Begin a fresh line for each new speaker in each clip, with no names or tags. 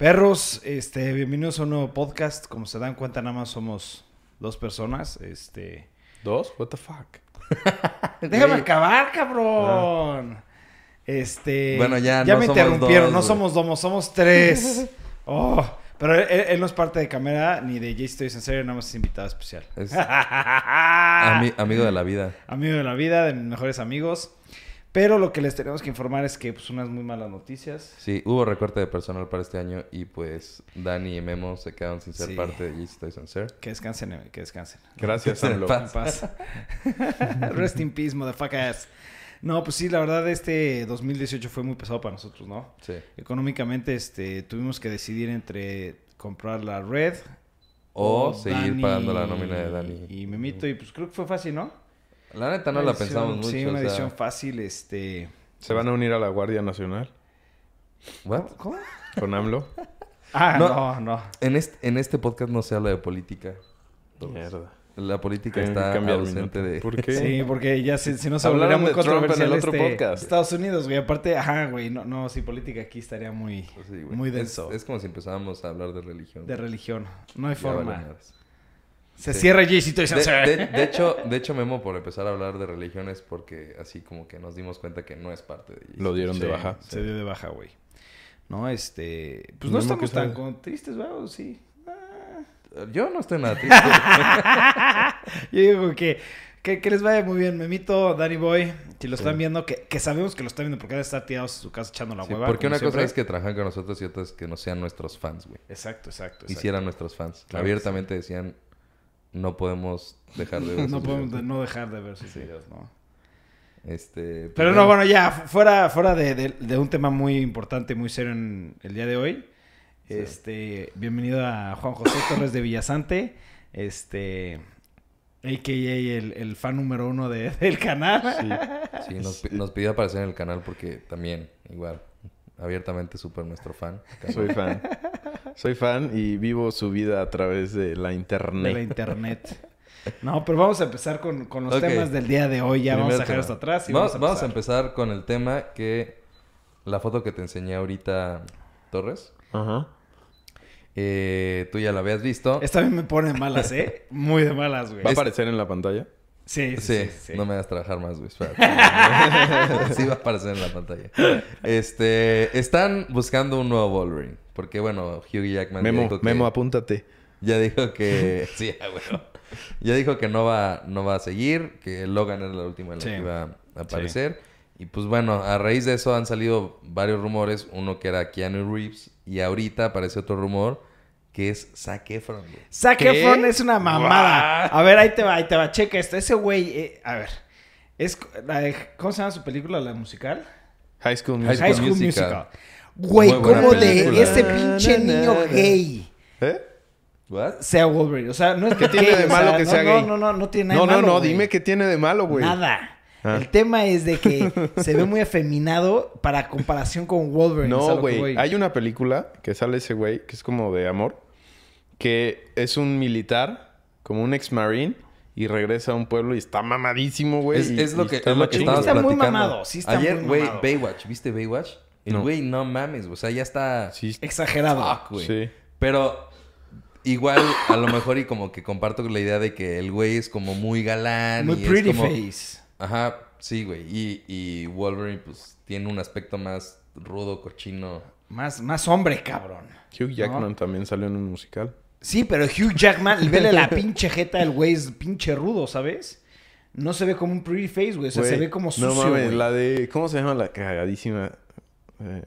Perros, este, bienvenidos a un nuevo podcast. Como se dan cuenta, nada más somos dos personas. Este.
¿Dos? What the fuck?
Déjame acabar, cabrón. Este.
Bueno, ya
Ya
no
me
somos
interrumpieron.
dos,
no
güey.
somos dos, somos tres. Oh, pero él, él- él no es parte de cámara ni de Jay Stories en serio, nada más es invitado especial.
Es ami- amigo de la vida.
Amigo de la vida, de mis mejores amigos. Pero lo que les tenemos que informar es que, pues, unas muy malas noticias.
Sí, hubo recorte de personal para este año y pues Dani y Memo se quedaron sin ser
Sí.
parte de Yeast Toys and Sir.
Que descansen, eh, que descansen.
Gracias, AMLO.
paz.
Rest in peace, motherfuckers. No, pues sí, la verdad, este 2018 fue muy pesado para nosotros, ¿no?
Sí.
Económicamente, este, tuvimos que decidir entre comprar la red
O seguir
Dani
pagando la nómina de Dani.
Y Memito, y pues creo que fue fácil, ¿no?
La neta no la pensamos mucho.
Sí, una
o sea,
decisión fácil, este...
¿Se van a unir a la Guardia Nacional
¿what?
¿Cómo?
con AMLO?
Ah,
No.
no, no.
En este, en este podcast no se habla de política.
Mierda.
La política está ausente de...
¿Por qué?
Sí, porque ya si, si no se volvería muy
de Trump en el
controversial
otro
este,
podcast.
Estados Unidos, güey. Aparte, ajá, güey. No, no, sí, política aquí estaría muy,
Sí,
muy denso.
Es, como si empezábamos a hablar de religión.
de religión. No hay
Ya
forma.
vale.
Se
Sí.
cierra Jaycito y
De, de- de hecho, de hecho, Memo, por empezar a hablar de religiones, porque así como que nos dimos cuenta que no es parte de
Lo dieron de
Sí,
baja.
Se dio de baja, güey. No, este... Pues
No,
estamos tan con- tristes, güey. ¿o Sí.
Yo no estoy nada triste.
Yo digo que, que, que les vaya muy bien. Memito, Danny Boy, si lo están viendo, que, que sabemos que lo están viendo porque deben estar tirados en su casa echando la
Sí,
hueva.
porque una cosa es que trabajan con nosotros y otra es que no sean nuestros fans, güey.
Exacto, exacto. exacto.
Hicieran nuestros fans.
Claro
Abiertamente decían, no podemos dejar de ver
No
sus
podemos
videos".
de- no dejar de ver sus videos, ¿no?
Este, pues,
Pero no, bueno, ya, fu- fuera, fuera de, de- de un tema muy importante, muy serio en el día de hoy.
Sí.
Este, bienvenido a Juan José Torres de Villasante. Este, a.k.a. el, el fan número uno de- del canal.
Sí, nos, nos pidió aparecer en el canal porque también, igual, abiertamente súper nuestro fan.
Soy fan. Soy fan y vivo su vida a través de la
de
internet.
la internet. No, pero vamos a empezar con, con los temas del día de hoy. Ya vamos a dejar esto atrás y
vamos,
vamos,
vamos a
empezar.
con el tema que la foto que te enseñé ahorita, Torres,
Ajá.
eh, tú ya la habías visto.
Esta vez me pone malas, ¿eh? Muy de malas, güey.
¿Va a aparecer en la pantalla?
Sí, sí,
Sí,
sí, sí.
no me hagas trabajar más, güey. espérate. sí va a aparecer en la pantalla. Este, están buscando un nuevo Wolverine. Porque, bueno, Hugh Jackman
Memo,
dijo que,
Memo, apúntate.
ya dijo que... sí, bueno. Ya dijo que no va, no va a seguir. Que Logan era la última en la
Sí.
que iba a aparecer. Y pues bueno, a raíz de eso han salido varios rumores. Uno que era Keanu Reeves. Y ahorita aparece otro rumor que es Zac Efron.
Zac
¿Qué?
Efron es una mamada. A ver, ahí te va, ahí te va. Checa esto. Ese güey, eh, a ver. Es, la de- ¿Cómo se llama su película, la musical?
High School
High
Musical.
High School
Musical.
Güey, ¿cómo de ese pinche niño gay
¿Eh?
¿What?
sea Wolverine? O sea, no es que
tiene de
o
malo
sea,
que
no,
sea
no,
gay?
No, no, no tiene nada
No,
de
no,
malo,
no.
güey.
Dime qué tiene de malo, güey.
Nada.
Ah.
El tema es de que se ve muy afeminado para comparación con Wolverine.
No, güey. Hay una película que sale ese güey, que es como de amor, que es un militar, como un ex marine, y regresa a un pueblo y está mamadísimo, güey.
Es, es lo que,
está
es lo que
Está muy mamado, sí está
Ayer, güey. Baywatch, ¿viste Baywatch? El
No.
güey, no mames, o sea, ya está...
Sí,
Exagerado.
Fuck, güey.
sí.
Pero igual, a lo mejor, y como que comparto la idea de que el güey es como muy galán.
Muy
y es
pretty
como-
face.
Ajá, sí, güey. Y, y Wolverine, pues, tiene un aspecto más rudo, cochino.
Más, más hombre, cabrón.
Hugh Jackman también salió en un musical.
Sí, pero Hugh Jackman, vele la pinche jeta del güey, es pinche rudo, ¿sabes? No se ve como un pretty face, güey. O sea, se ve como sucio,
No mames,
güey.
la de... ¿Cómo se llama la cagadísima? Eh,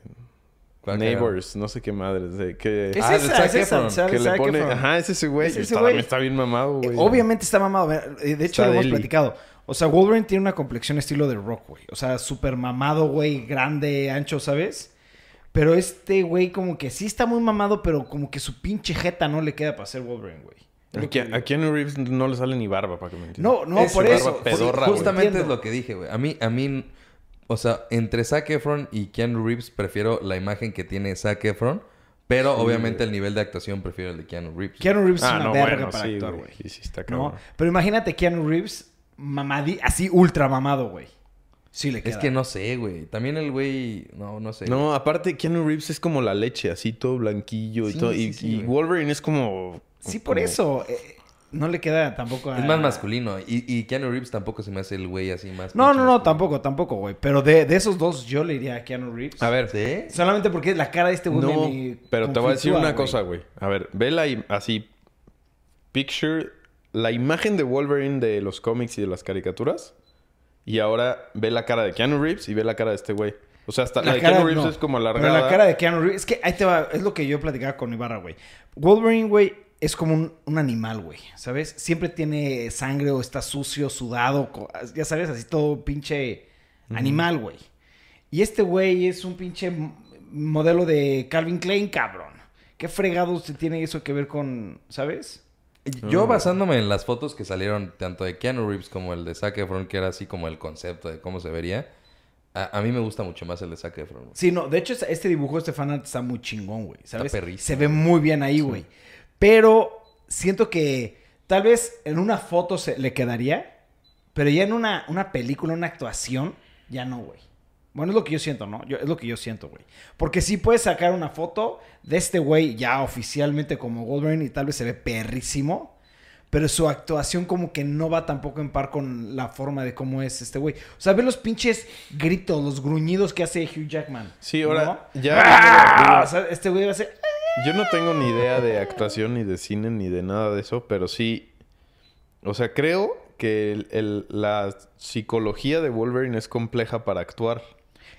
¿Cuál
Neighbors, no sé qué madres. De, que
Es
Ah,
esa, es esa.
Efron,
sale
que le
Zac
pone...
Efron.
Ajá, es ese güey.
Es ese
está,
güey.
está bien mamado, güey.
Obviamente está mamado. Eh, De hecho,
Está
lo hemos
deli.
platicado. O sea, Wolverine tiene una complexión estilo de Rock, güey. O sea, súper mamado, güey. Grande, ancho, ¿sabes? Pero este güey como que sí está muy mamado, pero como que su pinche jeta no le queda para ser Wolverine, güey. Lo
A, Keanu- Reeves no le sale ni barba, para que me entiendas.
No, no,
Es
por
su
eso.
pedorra. Justamente es lo que dije, güey. A mí, a mí, o sea, entre Zac Efron y Keanu Reeves prefiero la imagen que tiene Zac Efron. Pero obviamente el nivel de actuación prefiero el de Keanu Reeves.
Keanu Reeves es
Ah,
una
no,
verga
bueno,
para
sí,
actuar,
güey. Sí, sí, está
¿No?
cabrón.
Pero imagínate Keanu Reeves mamadi, así ultra mamado, güey. Sí le queda.
Es que no sé, güey. También el güey... No, no sé.
No, aparte Keanu Reeves es como la leche, así todo blanquillo y todo.
sí,
y,
sí,
y. Wolverine es como...
Sí, por
como-
eso. No le queda tampoco a...
Es más masculino. Y, y Keanu Reeves tampoco se me hace el güey así más...
No, no, no,
masculino.
tampoco, tampoco, güey. Pero de, de esos dos yo le iría a Keanu Reeves.
A ver,
¿Sí?
Solamente porque la cara de este güey
no,
me- me
pero te voy a decir una cosa, güey. A ver, ve la así, picture, la imagen de Wolverine de los cómics y de las caricaturas. Y ahora ve la cara de Keanu Reeves y ve la cara de este güey. O sea, hasta la, de Keanu Reeves
no.
es como
Pero
alargada.
la cara de Keanu Reeves... Es que ahí te va... Es lo que yo platicaba con Ibarra, güey. Wolverine, güey, es como un, un animal, güey. ¿Sabes? Siempre tiene sangre o está sucio, sudado. Ya sabes, así todo pinche animal, güey. Y este güey es un pinche modelo de Calvin Klein, cabrón. ¿Qué fregados tiene eso que ver con... ¿Sabes?
Yo basándome en las fotos que salieron tanto de Keanu Reeves como el de Zac Efron, que era así como el concepto de cómo se vería, a, a mí me gusta mucho más el de Zac Efron. güey.
Sí, no, de hecho, este dibujo, este fanart está muy chingón, güey. ¿Sabes?
perrísimo,
Se ve muy bien ahí, güey. Pero siento que tal vez en una foto se le quedaría, pero ya en una, una película, una actuación, ya no, güey. Bueno, es lo que yo siento, ¿no? Yo, es lo que yo siento, güey. Porque sí puedes sacar una foto de este güey ya oficialmente como Wolverine y tal vez se ve perrísimo. Pero su actuación como que no va tampoco en par con la forma de cómo es este güey. O sea, ve los pinches gritos, los gruñidos que hace Hugh Jackman.
Sí, ahora
¿no?
ya...
¡Ah! O sea, este güey va a ser...
Yo no tengo ni idea de actuación, ni de cine, ni de nada de eso, pero sí. O sea, creo que el- el- la psicología de Wolverine es compleja para actuar.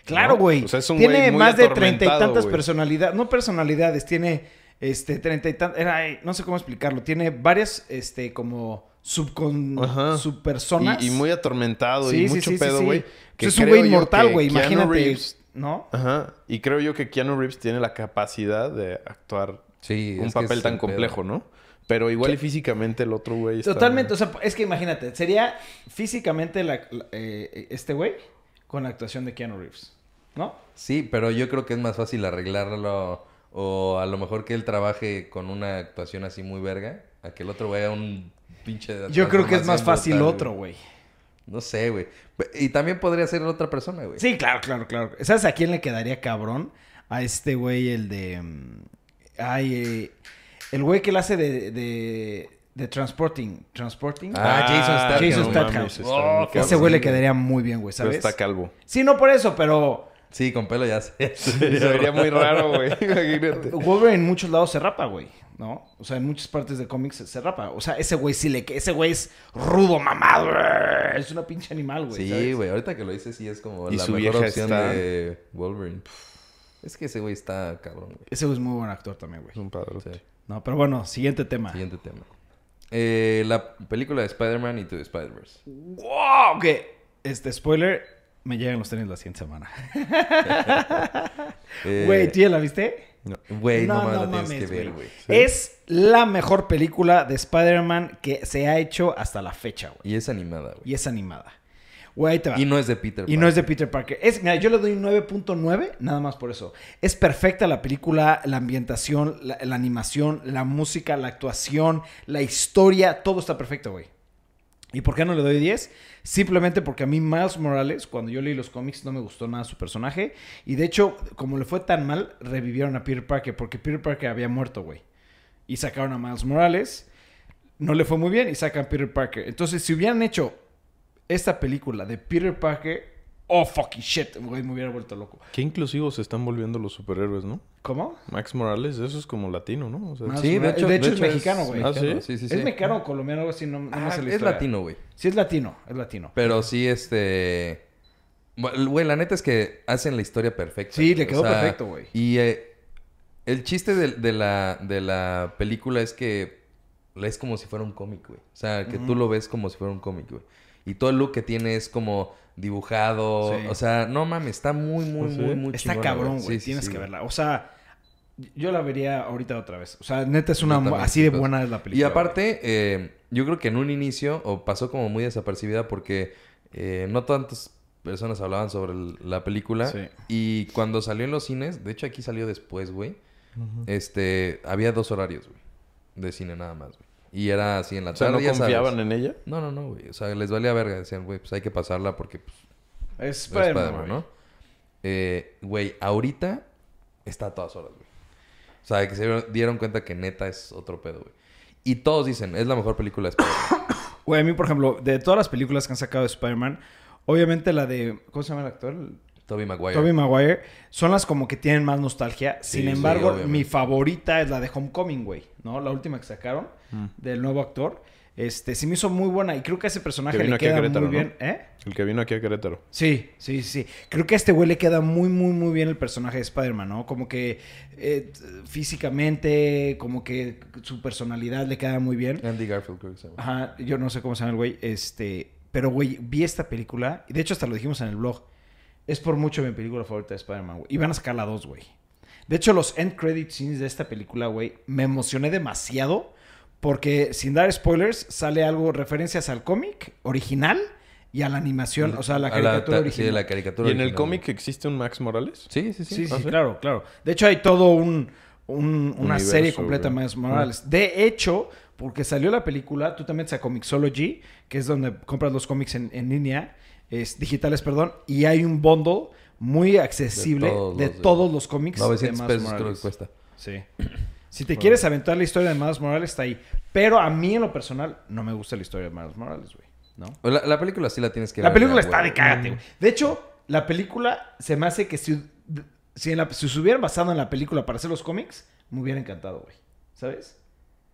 Claro,
¿no?
güey.
O sea, es un
tiene
güey muy
más de treinta y tantas personalidades. No personalidades, tiene este treinta y tantas. No sé cómo explicarlo. Tiene varias, este, como subcon,
Ajá.
subpersonas.
Y, y muy atormentado
Sí,
y
sí,
mucho
sí,
pedo, güey.
Pues es un güey inmortal, güey. Imagínate.
Reeves-
¿No?
Ajá. Y creo yo que Keanu Reeves tiene la capacidad de actuar
Sí,
un papel tan
pedo.
complejo, ¿no? Pero igual y físicamente el otro güey está...
Totalmente. O sea, es que imagínate. Sería físicamente la- la- eh, este güey con la actuación de Keanu Reeves. ¿No?
Sí, pero yo creo que es más fácil arreglarlo o a lo mejor que él trabaje con una actuación así muy verga a que el otro vaya un pinche...
Yo creo que es más fácil
brutal,
otro,
güey. No sé, güey. Y también podría ser otra persona, güey.
Sí, claro, claro, claro. ¿Sabes a quién le quedaría cabrón? A este güey, el de. mm, Ay, eh, el güey que le hace de, de, de Transporting. Transporting.
Ah, Jason Statham.
Jason Statham.
Oh, ese
güey le quedaría muy bien, güey,
Pero
¿sabes?
está calvo.
Sí, no por eso, pero
Sí, con pelo ya sé.
Se vería muy raro, güey. Imagínate.
Wolverine en muchos lados se rapa, güey. ¿No? O sea, en muchas partes de cómics se, se rapa. O sea, ese güey sí le... que Ese güey es rudo, mamado. Es una pinche animal, güey.
Sí, güey. Ahorita que lo dices, sí es como
Y
la
su
mejor
vieja
opción
está-
de Wolverine. Es que ese güey está cabrón, güey.
Ese güey es muy buen actor también, güey.
Es un padre.
Sí.
No, pero bueno, siguiente tema.
Siguiente tema. Eh, la película de Spider-Man y tu Spider-Verse.
¡Wow! Que, este, spoiler, me llegan los tenis la siguiente semana.
Eh,
Güey, ¿tú ya la viste?
Güey, no, mames, la tienes que ver, güey.
Es la mejor película de Spider-Man que se ha hecho hasta la fecha, güey.
Y es animada, güey.
Y es animada. Güey, ahí te va.
Y no es de Peter
Y no es de Peter Parker. Es, mira, yo le doy un 9.9, nada más por eso. Es perfecta la película, la ambientación, la, la animación, la música, la actuación, la historia, todo está perfecto, güey. ¿Y por qué no le doy 10? Simplemente porque a mí Miles Morales, cuando yo leí los cómics, no me gustó nada su personaje. Y de hecho, como le fue tan mal, revivieron a Peter Parker, porque Peter Parker había muerto, güey. Y sacaron a Miles Morales. No le fue muy bien y sacan a Peter Parker. Entonces, si hubieran hecho esta película de Peter Parker, oh fucking shit, güey, me hubiera vuelto loco.
Qué inclusivos se están volviendo los superhéroes, ¿no?
¿Cómo?
Max Morales, eso es como latino, ¿no? O sea,
Sí, de hecho,
de hecho es mexicano, güey.
Ah, ¿sí?
Sí, sí, sí.
Es mexicano o colombiano, algo así, no, no me
Ah,
sé la
es
historia.
latino, güey.
Sí, es latino, es latino.
Pero sí, este... Güey, la neta es que hacen la historia perfecta.
Sí,
güey.
le quedó perfecto, güey.
Y eh, el chiste de, de la, de la película es que es como si fuera un cómic, güey. O sea, que tú lo ves como si fuera un cómic, güey. Y todo el look que tiene es como dibujado.
Sí.
O sea, no mames, está muy, muy,
¿Ah, sí?
muy, muy
Está
chingona,
cabrón, güey.
Sí, sí,
Tienes
sí,
que verla. O sea, yo la vería ahorita otra vez. O sea, neta es una
también,
así de buena es la película.
Y aparte, eh, yo creo que en un inicio, o pasó como muy desapercibida porque eh, no tantas personas hablaban sobre el- la película.
Sí.
Y cuando salió en los cines, de hecho aquí salió después, güey. Este, había dos horarios, güey. De cine nada más, güey. Y era así en la
O sea,
tarde,
¿no
ya sabes.
confiaban en ella?
No, no, no, güey. O sea, les valía verga. Decían, güey, pues hay que pasarla porque, pues,
Es
de
Spider-Man.
¿no? Eh, Güey, ahorita está a todas horas, güey. O sea, que se dieron- cuenta que neta es otro pedo, güey. Y todos dicen, es la mejor película de Spider-Man.
Güey, a mí, por ejemplo, de todas las películas que han sacado de Spider-Man, obviamente la de. ¿Cómo se llama el actor?
Tobey Maguire.
Tobey Maguire. Son las como que tienen más nostalgia. Sin
sí,
embargo, mi favorita es la de Homecoming, güey. ¿No? La última que sacaron del nuevo actor. Este, sí me hizo muy buena y creo que a ese personaje
Que
le
aquí a
queda muy
¿no?
bien. ¿Eh?
El que vino aquí a Querétaro.
Sí, sí, sí. Creo que a este güey le queda muy, muy, muy bien el personaje de Spider-Man, ¿no? Como que eh, físicamente, como que su personalidad le queda muy bien.
Andy Garfield, creo que se llama.
Ajá, yo no sé cómo se llama el güey. Este, pero güey, vi esta película y de hecho hasta lo dijimos en el blog. Es por mucho mi película favorita de Spider-Man, güey. Y van a sacar la 2, güey. De hecho, los end credit scenes de esta película, güey, me emocioné demasiado porque sin dar spoilers sale algo referencias al cómic original y a la animación, o sea, a la
A
caricatura
ta-
original.
Sí, la caricatura
¿Y en el cómic existe un Max Morales?
Sí, sí, sí.
Sí, sí,
¿Ah, sí?
claro, claro. De hecho, hay todo un, un- una
Universo,
serie completa
güey.
más Morales. De hecho, porque salió la película, tú te metes a Comixology, que es donde compras los cómics en, en línea, es, digitales, perdón, y hay un bundle muy accesible de
todos
todos
los
los,
de-
cómics
900
de Miles
pesos creo
Morales.
que cuesta.
Sí. Si te quieres aventar la historia de Miles Morales, está ahí. Pero a mí, en lo personal, no me gusta la historia de Miles Morales, güey. ¿No?
La, la película sí la tienes que
La
ver.
película
ya,
está
güey.
de cágate, güey. De hecho, la película se me hace que si, si, en la- si se hubieran basado en la película para hacer los cómics, me hubiera encantado, güey. ¿Sabes?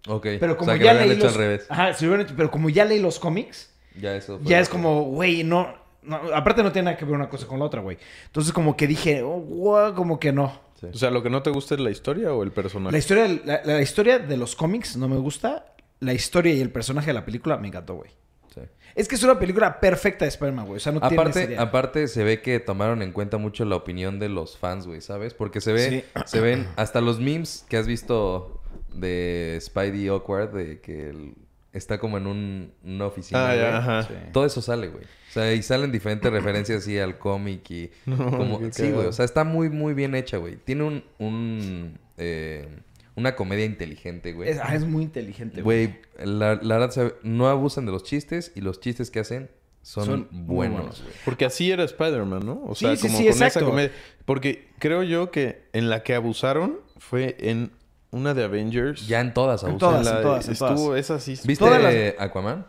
Ok.
Pero
o
como
sea,
ya leí
hecho
los...
al revés.
Ajá, si hubieran hecho- pero como ya leí los cómics,
Ya eso
ya es como, güey, no, no... Aparte no tiene nada que ver una cosa con la otra, güey. Entonces como que dije, oh, como que no.
Sí.
O sea, ¿lo que no te gusta es la historia o el personaje?
La historia, la, la historia de los cómics no me gusta. La historia y el personaje de la película me encantó, güey.
Sí.
Es que es una película perfecta de Spider-Man, güey. O sea, no tiene
Aparte, aparte se ve que tomaron en cuenta mucho la opinión de los fans, güey, ¿sabes? Porque se ve,
Sí.
se ven hasta los memes que has visto de Spidey Awkward, de que él está como en un, una oficina.
Ah, ya,
güey.
ajá.
Sí.
Todo eso sale, güey. O sea, y salen diferentes referencias así al cómic y como...
qué
Sí, güey. O sea, está muy, muy bien hecha, güey. Tiene un... un eh, una comedia inteligente, güey.
Es, ah, es muy inteligente, güey.
Güey, la, la verdad, no abusan de los chistes y los chistes que hacen son, buenos,
buenos.
güey.
Porque así era Spider-Man, ¿no? O
Sí,
sea,
sí,
como
sí,
con
exacto.
esa comedia. Porque creo yo que en la que abusaron fue en una de Avengers.
Ya en todas
En todas,
la-
en todas, en
estuvo
todas.
esa sí.
¿Viste
Todas las-
Aquaman?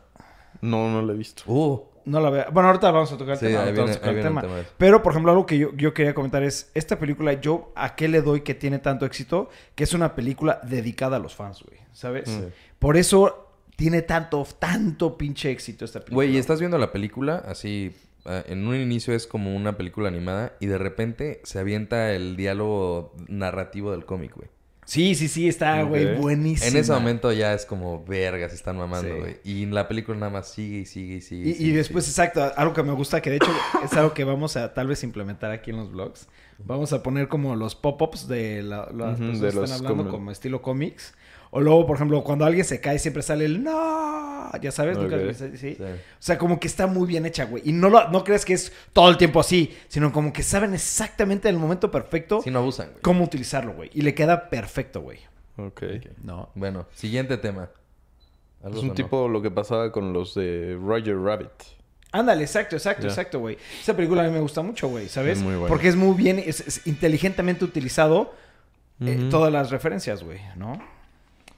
No, no la he visto.
Uh,
No la veo. Bueno, ahorita vamos a tocar el
Sí,
tema.
ahí viene-
tocar
ahí
el tema. Pero, por ejemplo, algo que yo, yo quería comentar es, esta película, yo, ¿a qué le doy que tiene tanto éxito? Que es una película dedicada a los fans, güey. ¿Sabes?
Sí.
Por eso tiene tanto, tanto pinche éxito esta película.
güey, y estás viendo la película así... ah, en un inicio es como una película animada y de repente se avienta el diálogo narrativo del cómic, güey.
Sí, sí, sí, está, güey, buenísimo.
En ese momento ya es como vergas, están mamando,
Sí.
güey. Y en la película nada más sigue y sigue y sigue.
Y, después,
sigue.
exacto, algo que me gusta, que de hecho es algo que vamos a tal vez implementar aquí en los vlogs. Vamos a poner como los pop-ups de la- las
Ujú,
personas
de
que
los
están hablando
como-
como estilo cómics. O luego, por ejemplo, cuando alguien se cae siempre sale el no. Ya sabes, Nunca-. ¿sí?
Sí.
O sea, como que está muy bien hecha, güey. Y no, lo, no crees que es todo el tiempo así, sino como que saben exactamente el momento perfecto
Sí, no abusan, güey.
cómo utilizarlo, güey. Y le queda perfecto, güey.
Ok.
No.
Bueno, siguiente tema. ¿Algo
Es un tipo lo que pasaba con los de Roger Rabbit.
Ándale, exacto, exacto, exacto, güey. Esa película a mí me gusta mucho, güey, ¿sabes?
Es muy buena.
Porque es muy bien, es, es inteligentemente utilizado eh,
Ujú.
todas las referencias, güey, ¿no?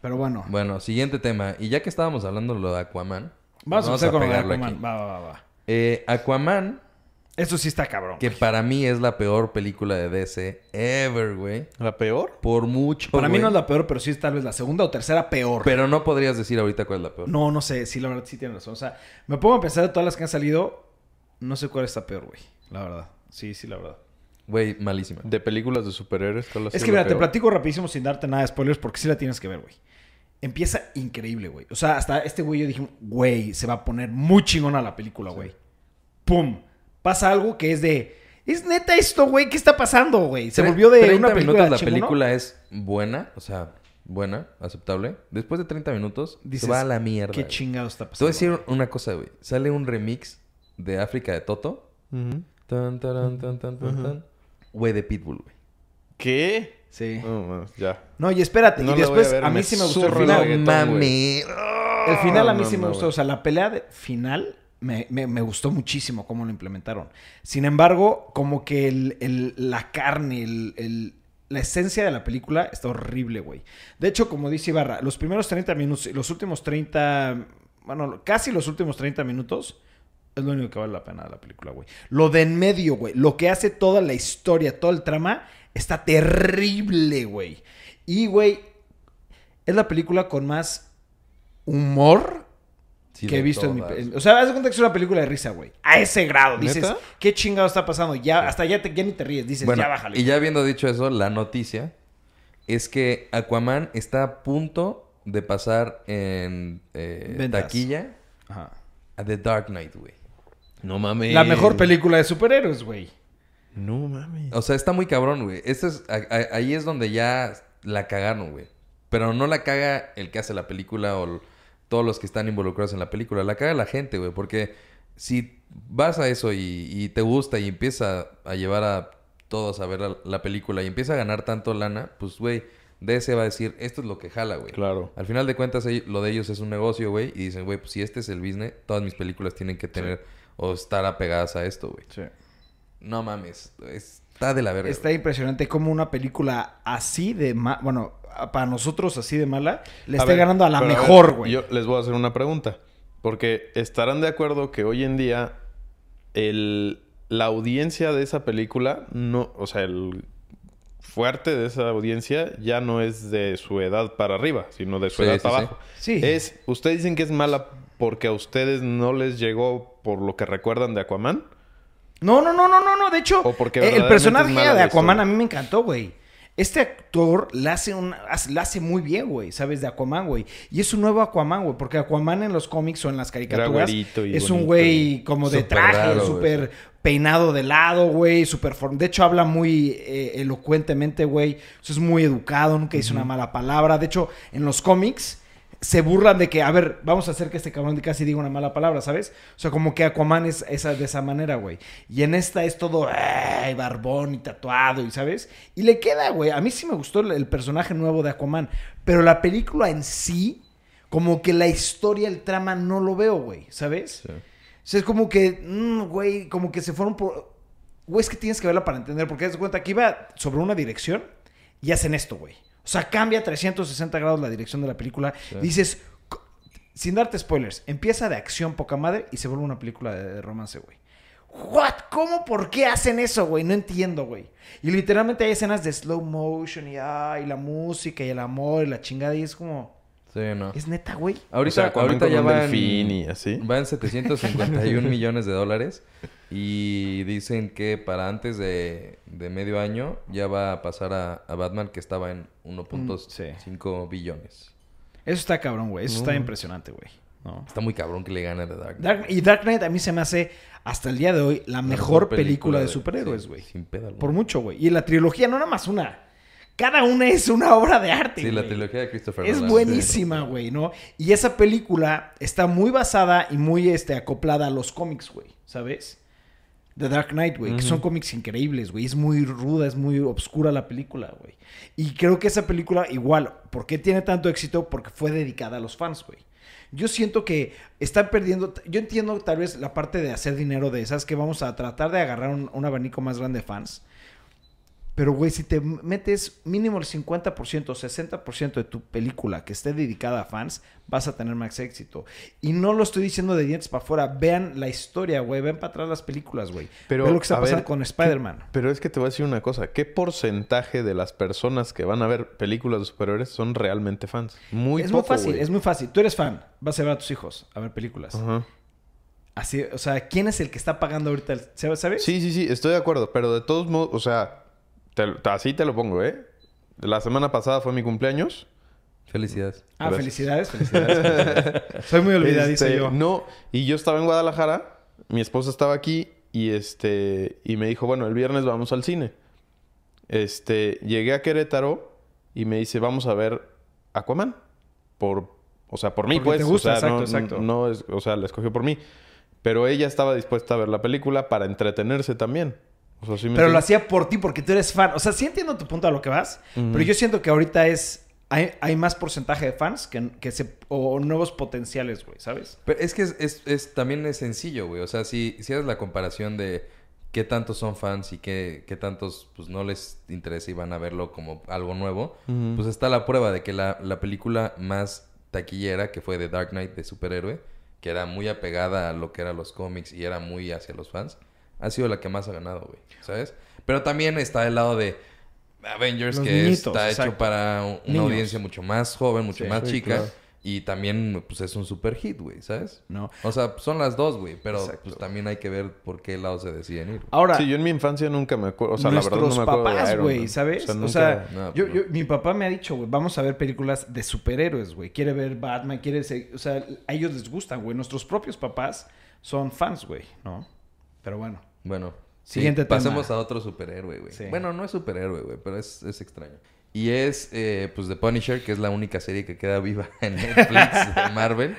Pero bueno,
Bueno, siguiente tema. Y ya que estábamos hablando de lo de Aquaman,
vamos, a empezar con lo de
pegarlo
Aquaman.
aquí.
Va, va, va, va.
Eh, Aquaman,
Eso sí está cabrón.
que
güey.
para mí es la peor película de DC ever, güey.
¿La peor?
Por mucho.
Para mí no es la peor, pero sí es tal vez la segunda o tercera peor.
Pero no podrías decir ahorita cuál es la peor.
No, no sé, sí, la verdad sí tiene razón. O sea, me pongo a pensar de todas las que han salido, no sé cuál está peor, güey, la verdad. Sí, sí, la verdad.
Güey, malísima.
De películas de superhéroes. ¿cuál
Es que mira, te platico rapidísimo sin darte nada de spoilers porque sí la tienes que ver, güey. Empieza increíble, güey. O sea, hasta este güey yo dije, güey, se va a poner muy chingona la película, güey. ¡Pum! Pasa algo que es de... ¿Es neta esto, güey? ¿Qué está pasando, güey? Se volvió de
30
una película
minutos la película es buena, o sea, buena, aceptable. Después de 30 minutos
Dices,
se va a la mierda.
¿Qué chingado está
Te voy a
pasando?
decir una cosa, güey. Sale un remix de África de Toto. Tan, taran, tan, tan, tan, tan. Güey, de Pitbull, güey.
¿Qué?
Sí.
No, no, ya.
No, y espérate.
No
y
a
después
ver,
a, mí
me
sí me gustó el final.
mami.
El final a mí
No,
sí me gustó. O sea, la pelea de- final me, gustó muchísimo cómo lo implementaron. Sin embargo, como que la carne, la esencia de la película está horrible, güey. De hecho, como dice Ibarra, los primeros 30 minutos, los últimos 30, bueno, casi los últimos 30 minutos, es lo único que vale la pena de la película, güey. Lo de en medio, güey, lo que hace toda la historia, todo el trama, está terrible, güey. Y, güey, es la película con más humor
Sí,
que he visto en mi... O sea, haz de cuenta que es una película de risa, güey. A ese grado. Dices,
¿Neta?
¿qué chingado está pasando? Ya, hasta ya, te- ya ni te ríes. Dices,
Bueno,
ya bájale.
y ya habiendo dicho eso, la noticia es que Aquaman está a punto de pasar en eh, taquilla
Ajá.
a The Dark Knight, güey.
No mames.
La mejor película de superhéroes, güey.
No mames.
O sea, está muy cabrón, güey. Esto es, a- a- ahí es donde ya la cagaron, güey. Pero no la caga el que hace la película o todos los que están involucrados en la película. La caga la gente, güey. Porque si vas a eso y, y te gusta y empieza a llevar a todos a ver la, la película y empieza a ganar tanto lana, pues, güey, DC va a decir, esto es lo que jala, güey.
Claro.
Al final de cuentas, lo de ellos es un negocio, güey. Y dicen, güey, pues si este es el business, todas mis películas tienen que tener o estar apegadas a esto, güey.
Sí.
No mames, está de la verga.
Está impresionante cómo una película así de ma- bueno, para nosotros así de mala, le
A
esté
ver,
ganando a la mejor, güey.
Yo les voy a hacer una pregunta. Porque estarán de acuerdo que hoy en día el, la audiencia de esa película, no, o sea, el fuerte de esa audiencia ya no es de su edad para arriba, sino de su
Sí,
edad
sí,
para
sí.
abajo.
Sí.
Es, ¿Ustedes dicen que es mala porque a ustedes no les llegó por lo que recuerdan de Aquaman?
No, no, no, no, no, no. De hecho,
O porque
eh, el personaje de Aquaman a mí me encantó, güey. Este actor la hace, un, hace- la hace muy bien, güey, ¿sabes? De Aquaman, güey. Y es un nuevo Aquaman, güey. Porque Aquaman en los cómics o en las caricaturas
y
es un güey como de traje, súper peinado de lado, güey. Súper form- De hecho, habla muy eh, elocuentemente, güey. O sea, es muy educado, nunca dice una mala palabra. De hecho, en los cómics se burlan de que, a ver, vamos a hacer que este cabrón casi diga una mala palabra, ¿sabes? O sea, como que Aquaman es esa, de esa manera, güey. Y en esta es todo ay, barbón y tatuado, y ¿sabes? Y le queda, güey. A mí sí me gustó el, el personaje nuevo de Aquaman. Pero la película en sí, como que la historia, el trama, no lo veo, güey, ¿sabes?
Sí.
O sea, es como que, mm, güey, como que se fueron por... Güey, es que tienes que verla para entender, porque das cuenta que iba sobre una dirección y hacen esto, güey. O sea, cambia 360 grados la dirección de la película.
Sí.
Dices, sin darte spoilers, empieza de acción poca madre y se vuelve una película de, de romance, güey. ¿What? ¿Cómo? ¿Por qué hacen eso, güey? No entiendo, güey. Y literalmente hay escenas de slow motion y, ay, la música y el amor y la chingada y es como...
Sí, no.
¿Es neta, güey?
Ahorita,
O sea, Aquaman
ahorita ya van,
delfín y así.
va en 751 millones de dólares. Y dicen que para antes de, de medio año ya va a pasar a, a Batman que estaba en 1.5 billones.
Eso está cabrón, güey. Eso está
No.
impresionante, güey. ¿No?
Está muy cabrón que le gane The Dark Knight.
Dark- y Dark Knight a mí se me hace, hasta el día de hoy, la
La
mejor película, de superhéroes,
sí,
güey.
sin pedo alguno.
Por mucho, güey. Y la trilogía, no nada más una. Cada una es una obra de arte.
Sí, la trilogía de Christopher
Es
Nolan.
buenísima, güey, ¿no? Y esa película está muy basada y muy este, acoplada a los cómics, güey, ¿sabes? The Dark Knight, güey, que son cómics increíbles, güey. Es muy ruda, es muy obscura la película, güey. Y creo que esa película, igual, ¿por qué tiene tanto éxito? Porque fue dedicada a los fans, güey. Yo siento que están perdiendo. Yo entiendo tal vez la parte de hacer dinero de esas, que vamos a tratar de agarrar un, un abanico más grande de fans. Pero, güey, si te metes mínimo el 50%, 60% de tu película que esté dedicada a fans, vas a tener más éxito. Y no lo estoy diciendo de dientes para afuera. Vean la historia, güey. Ven para atrás las películas, güey.
Pero,
Ve lo que está pasando
ver,
con Spider-Man.
Pero es que te voy a decir una cosa. ¿Qué porcentaje de las personas que van a ver películas de superhéroes son realmente fans? Muy
es
poco,
muy fácil,
güey.
es muy fácil. Tú eres fan, vas a ver a tus hijos a ver películas.
Ajá.
Así, o sea, ¿quién es el que está pagando ahorita? el- ¿Sabes?
Sí, sí, sí, estoy de acuerdo. Pero de todos modos, o sea, te- así te lo pongo, ¿eh? La semana pasada fue mi cumpleaños.
Felicidades.
Ah,
Gracias.
felicidades, felicidades. felicidades. Soy muy olvidadizo
Este,
yo.
No, y yo estaba en Guadalajara, mi esposa estaba aquí y este y me dijo, bueno, el viernes vamos al cine. Este, llegué a Querétaro y me dice, vamos a ver Aquaman. Por, o sea, por mí,
Porque
pues.
te gusta,
o sea, no,
exacto, exacto.
no es, o sea, la escogió por mí. Pero ella estaba dispuesta a ver la película para entretenerse también. O sea, ¿sí me
Pero lo hacía por ti porque tú eres fan. O sea, sí entiendo tu punto a lo que vas, pero yo siento que ahorita es hay, hay más porcentaje de fans que, que se, o nuevos potenciales, güey, ¿sabes?
Pero es que es, es- es- también es sencillo, güey. O sea, si, si haces la comparación de qué tantos son fans y qué, qué tantos pues no les interesa y van a verlo como algo nuevo, pues está la prueba de que la, la película más taquillera, que fue The Dark Knight de superhéroe, que era muy apegada a lo que eran los cómics y era muy hacia los fans, ha sido la que más ha ganado, güey. ¿Sabes? Pero también está el lado de Avengers,
Los
que
niñitos,
está hecho para un- una
Niños.
audiencia mucho más joven, mucho
Sí,
más
sí,
chica.
claro.
Y también, pues, es un super hit, güey, ¿sabes?
No.
O sea, son las dos, güey. Pero,
Exacto.
pues, también hay que ver por qué lado se deciden ir.
Ahora,
Sí, yo en mi infancia nunca me acuerdo. O sea, la
nuestros
verdad no me acuerdo
papás, güey. ¿sabes? O
nunca-
sea,
no,
yo, yo- mi papá me ha dicho, güey, vamos a ver películas de superhéroes, güey. Quiere ver Batman, quiere ser, o sea, a ellos les gustan, güey. Nuestros propios papás son fans, güey, ¿no? Pero bueno.
Bueno, sí,
Siguiente tema.
pasemos a otro superhéroe, güey.
Sí.
Bueno, no es superhéroe, güey, pero es, es extraño. Y es, eh, pues, The Punisher, que es la única serie que queda viva en Netflix de Marvel.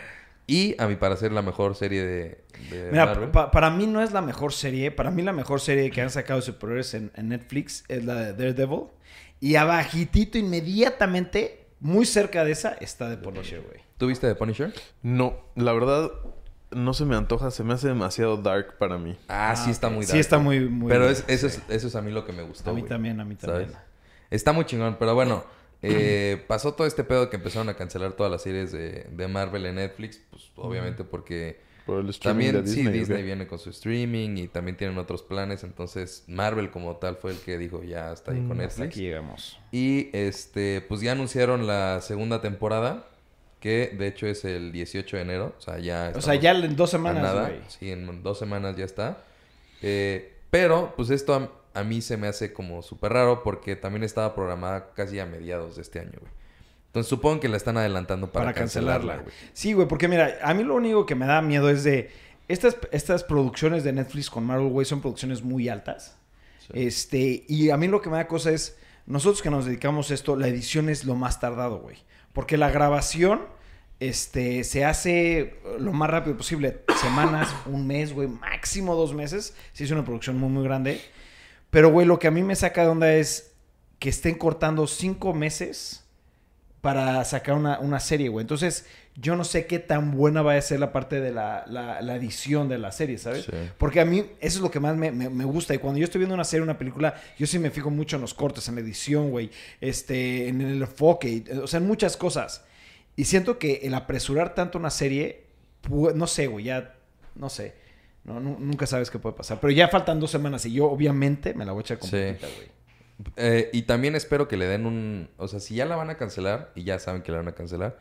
Y, a mi parecer, la mejor serie de, de
Mira,
Marvel.
pa- para mí no es la mejor serie. Para mí la mejor serie que han sacado de superhéroes en, en Netflix es la de Daredevil. Y abajitito, inmediatamente, muy cerca de esa, está The Punisher, güey.
¿Tú viste The Punisher?
No, la verdad no se me antoja. Se me hace demasiado dark para mí.
Ah, sí está muy
Sí
dark,
está
güey.
muy... muy
Pero es, eso,
sí.
es, eso es a mí lo que me gustó,
A mí
güey.
también, a mí también.
¿Sabes? Está muy chingón, pero bueno, eh, pasó todo este pedo que empezaron a cancelar todas las series de, de Marvel en Netflix, pues obviamente porque
Por el streaming
también
de
sí,
Disney.
Disney viene con su streaming y también tienen otros planes, entonces Marvel como tal fue el que dijo ya está ahí con
Mm, Hasta
Netflix.
aquí llegamos.
Y este, pues ya anunciaron la segunda temporada, que de hecho es el 18 de enero, o sea, ya
O sea, ya en dos semanas, güey.
Sí, en dos semanas ya está. Eh, pero, pues esto a, a mí se me hace como súper raro porque también estaba programada casi a mediados de este año, güey. Entonces supongo que la están adelantando para,
Para, cancelarla.
güey.
Sí, güey, porque mira, a mí lo único que me da miedo es de... Estas, estas producciones de Netflix con Marvel, güey, son producciones muy altas.
Sí.
Este, y a mí lo que me da cosa es, nosotros que nos dedicamos a esto, la edición es lo más tardado, güey. Porque la grabación, este, se hace lo más rápido posible. Semanas, un mes, güey, máximo dos meses. Si es una producción muy, muy grande. Pero, güey, lo que a mí me saca de onda es que estén cortando cinco meses para sacar una, una serie, güey. Entonces, yo no sé qué tan buena va a ser la parte de la, la- la edición de la serie, ¿sabes?
Sí.
Porque a mí eso es lo que más me, me- me gusta. Y cuando yo estoy viendo una serie, una película, yo sí me fijo mucho en los cortes, en la edición, güey. Este, en el enfoque, o sea, en muchas cosas. Y siento que el apresurar tanto una serie, no sé, güey, ya, no sé. No, nu- nunca sabes qué puede pasar. Pero ya faltan dos semanas y yo, obviamente, me la voy a echar
Sí.
completita, güey.
Eh, y también espero que le den un... O sea, si ya la van a cancelar y ya saben que la van a cancelar,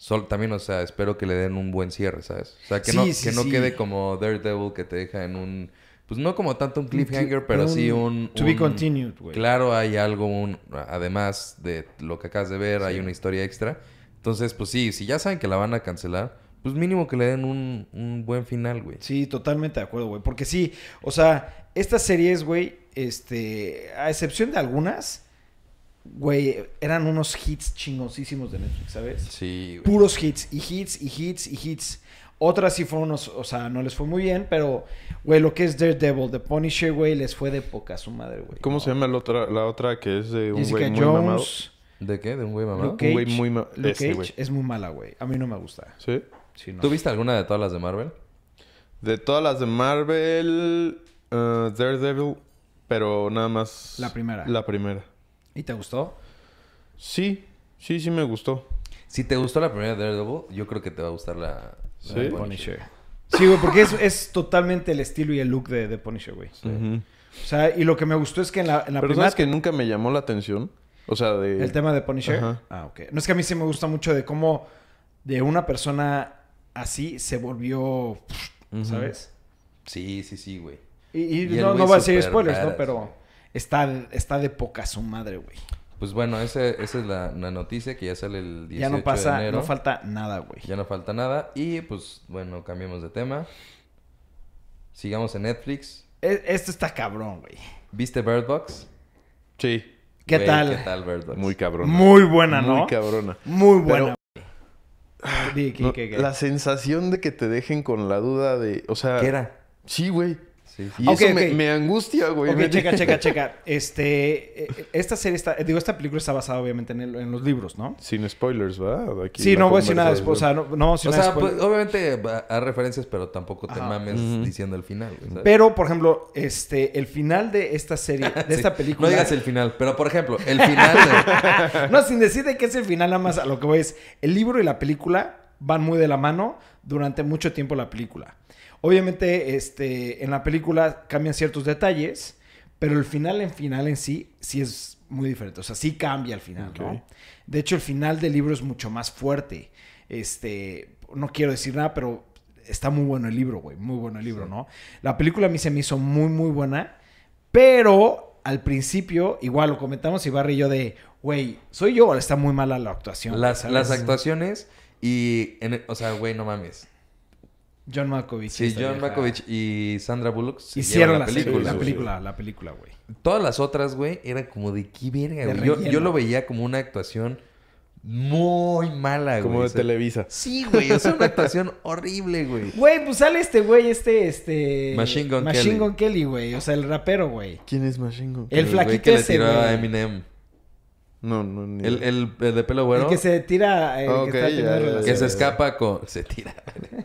sol, también, o sea, espero que le den un buen cierre, ¿sabes? O sea, que
Sí,
no,
sí,
que no
sí.
quede como Daredevil que te deja en un... Pues no como tanto un cliffhanger,
cli-
pero
un
sí un...
To be
un-
continued, güey.
Claro, hay algo, un, además de lo que acabas de ver, hay una historia extra. Entonces, pues sí, si ya saben que la van a cancelar, pues mínimo que le den un, un buen final, güey.
Sí, totalmente de acuerdo, güey. Porque sí, o sea, estas series, güey, este, a excepción de algunas, güey, eran unos hits chingosísimos de Netflix, ¿sabes?
Sí, güey.
Puros hits, y hits, y hits, y hits. Otras sí fueron unos, o sea, no les fue muy bien, pero, güey, lo que es Daredevil, The Punisher, güey, les fue de poca su madre, güey.
¿Cómo
No.
se llama la otra, la otra que es de un
Jessica
güey muy mamado?
Jones,
¿De qué? ¿De un güey mamado?
Luke
Un güey
Cage,
muy ma-
Luke Cage
güey.
es muy mala, güey. A mí no me gusta.
¿Sí?
Sí, no.
¿Tú viste alguna de todas las de Marvel?
De todas las de Marvel, uh, Daredevil, pero nada más...
La primera.
La primera.
¿Y te gustó?
Sí, sí, sí me gustó.
Si te gustó la primera Daredevil, yo creo que te va a gustar la, la
Sí.
de
Punisher. Sí, güey, porque es, es totalmente el estilo y el look de, de Punisher, güey. O sea, y lo que me gustó es que en la, en la
Pero
primera...
sabes que nunca me llamó la atención. O sea, de...
El tema de Punisher.
Ajá.
Ah, ok. No es que a mí sí me gusta mucho de cómo de una persona así se volvió. ¿sabes?
Sí, sí, sí, güey.
Y, y
Y el
no, no voy a decir spoilers, ¿no? Pero. Está, está de poca su madre, güey.
Pues bueno, ese- esa es la, la noticia que ya sale el 18
Ya no
de
pasa,
enero.
no falta nada, güey.
Ya no falta nada. Y pues bueno, cambiemos de tema. Sigamos en Netflix.
E- Esto está cabrón, güey.
¿Viste Bird Box?
Sí,
¿Qué
Güey,
tal?
¿Qué tal Bird Box?
muy cabrona.
Muy buena, ¿no?
Muy cabrona.
Muy
Pero-
buena. Di, ¿qué,
No,
qué, qué?
La sensación de que te dejen con la duda de... O sea...
¿Qué era?
Sí, güey.
Sí, sí.
Y
Ok,
eso me, angustia, güey.
Ok,
Me-
checa, checa, checa. Este, eh, esta serie está, digo, esta película está basada obviamente en, el- en los libros, ¿no?
Sin spoilers, ¿verdad? Aquí
Sí, no voy a decir nada después, o sea, no,
O
nada
sea, pues, obviamente a referencias, pero tampoco te
Ajá.
mames diciendo el final.
Pero, por ejemplo, este, el final de esta serie, de
Sí.
esta película.
No digas el final, pero por ejemplo, el final de...
No, sin decir de qué es el final, nada más a lo que voy es. El libro y la película van muy de la mano durante mucho tiempo la película. Obviamente, este, en la película cambian ciertos detalles, pero el final en final en sí, sí es muy diferente. O sea, sí cambia el final. ¿no? De hecho, el final del libro es mucho más fuerte. Este, no quiero decir nada, pero está muy bueno el libro, güey. Muy bueno el libro, ¿no? La película a mí se me hizo muy, muy buena. Pero al principio, igual lo comentamos Ibarra y yo de, güey, ¿soy yo o está muy mala la actuación?
las, las actuaciones y... en- o sea, güey, no mames.
John Malkovich.
Sí, John
vieja.
Malkovich y Sandra Bullock se
Hicieron la, película, la
güey.
película, la película, güey.
Todas las otras, güey, eran como de qué verga, güey. Yo, yo lo veía como una actuación muy mala, güey.
Como de
sea,
Televisa.
Sí, güey. O sea, una actuación horrible, güey.
Güey, pues sale este güey, este, este...
Machine Gun
Machine
Kelly.
Gun Kelly, güey. O sea, el rapero, güey.
¿Quién es Machine Gun?
El
güey
flaquito
que le
ese,
tiró a
güey.
Eminem.
No, no, ni
El, el, el de pelo güero.
El que se tira... El
Ok,
que está teniendo
ya, ya,
relaciones.
que se escapa con... Se tira.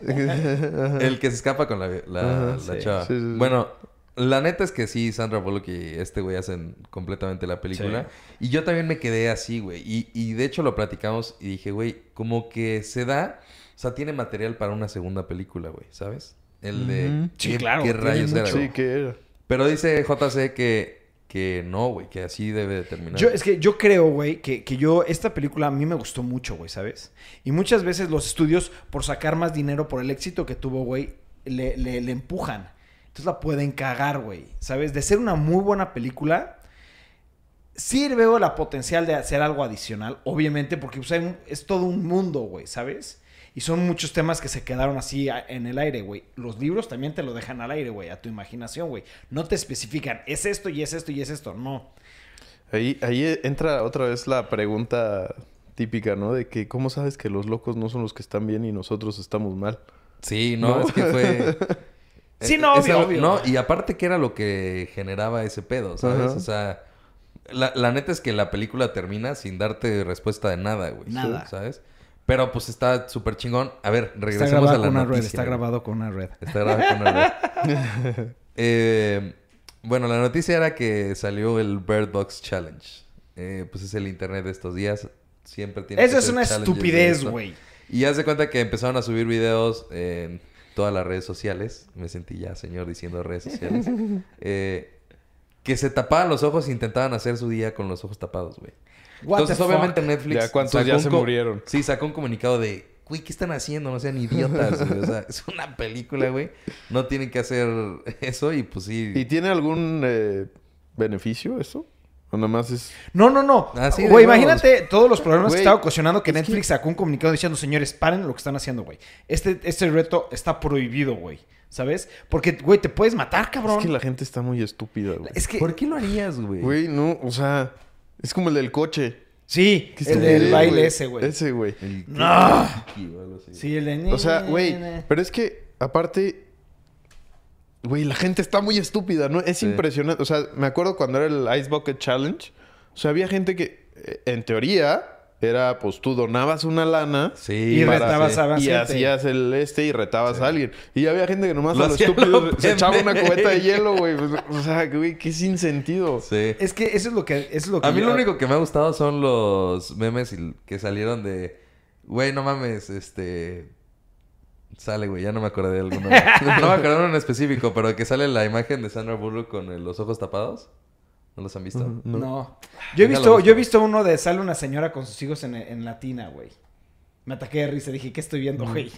el que se escapa con la, la,
Ajá,
la
sí.
chava.
Sí, sí, sí.
Bueno, la neta es que sí, Sandra Bullock y este güey hacen completamente la película. Y yo también me quedé así, güey. Y, y de hecho lo platicamos y dije, güey, como que se da... O sea, tiene material para una segunda película, güey, ¿sabes? El de...
Sí,
¿qué-
claro,
¿Qué rayos era?
Sí, ¿qué era?
Pero dice JC que, que no, güey, que así debe de terminar.
Yo, es que yo creo, güey, que, que yo, esta película a mí me gustó mucho, güey, ¿sabes? Y muchas veces los estudios, por sacar más dinero por el éxito que tuvo, güey, le, le- empujan. Entonces la pueden cagar, güey, ¿sabes? De ser una muy buena película, sí veo la potencial de hacer algo adicional, obviamente, porque pues, es todo un mundo, güey, ¿sabes? Y son muchos temas que se quedaron así en el aire, güey. Los libros también te lo dejan al aire, güey, a tu imaginación, güey. No te especifican, es esto y es esto y es esto, no.
Ahí, ahí entra otra vez la pregunta típica, ¿no? De que, ¿cómo sabes que los locos no son los que están bien y nosotros estamos mal?
Sí, no,
No.
es que fue...
Sí, no, obvio,
algo-
obvio.
No, y aparte que era lo que generaba ese pedo, ¿sabes?
Ajá.
O sea, la, la neta es que la película termina sin darte respuesta de nada, güey.
Nada.
¿Sabes? Pero pues está súper chingón. A ver, regresemos a la noticia.
red, está grabado con una red.
Está grabado con una red. Eh, bueno, la noticia era que salió el Bird Box Challenge. Eh, pues es el internet de estos días. Siempre tiene
Eso
que
es una estupidez, güey.
Y haz de cuenta que empezaron a subir videos en todas las redes sociales. Me sentí ya señor diciendo redes sociales. Eh, que se tapaban los ojos e intentaban hacer su día con los ojos tapados, güey.
What
Entonces,
fuck?
obviamente Netflix.
Ya, ¿cuántos ya se murieron?
Sí, sacó un comunicado de. Güey, ¿qué están haciendo? No sean idiotas, güey. O sea, es una película, güey. No tienen que hacer eso y pues sí.
¿Y tiene algún eh, beneficio eso? ¿O nada más es...?
No, no, no.
Así de
Güey, imagínate todos los problemas que estaba ocasionando que
es que-
Netflix sacó un comunicado diciendo, señores, paren lo que están haciendo, güey. Este, este reto está prohibido, güey. ¿Sabes? Porque, güey, te puedes matar, cabrón.
Es que la gente está muy estúpida, güey.
Es que-
¿Por qué lo harías, güey?
Güey, no, o sea... Es como el del coche.
Sí,
¿Qué
el del baile ese, güey.
Ese, güey.
No. Sí, el de...
O sea, güey, pero es que aparte, güey, la gente está muy estúpida, ¿no? Es
Sí.
impresionante. O sea, me acuerdo cuando era el Ice Bucket Challenge, o sea, había gente que, eh, en teoría, era, pues tú donabas una lana
Sí.
Y retabas a
y
gente.
hacías el este y retabas a alguien. Y había gente que nomás
Lo
a lo
hacía
estúpido
lo
se echaba una cubeta de hielo, güey. Pues, o sea, güey, qué sin sentido.
Sí.
Es que eso es lo que... Eso es lo que
A mí
yo-
lo único que me ha gustado son los memes que salieron de... Güey, no mames, este... Sale, güey, ya no me acordé de alguno. no me acordé de uno en específico, pero que sale la imagen de Sandra Bullock con el- los ojos tapados. ¿No los han visto?
No.
No. Yo he visto, yo he visto uno de sale una señora con sus hijos en, en latina, güey. Me ataqué de risa, dije, ¿qué estoy viendo, güey?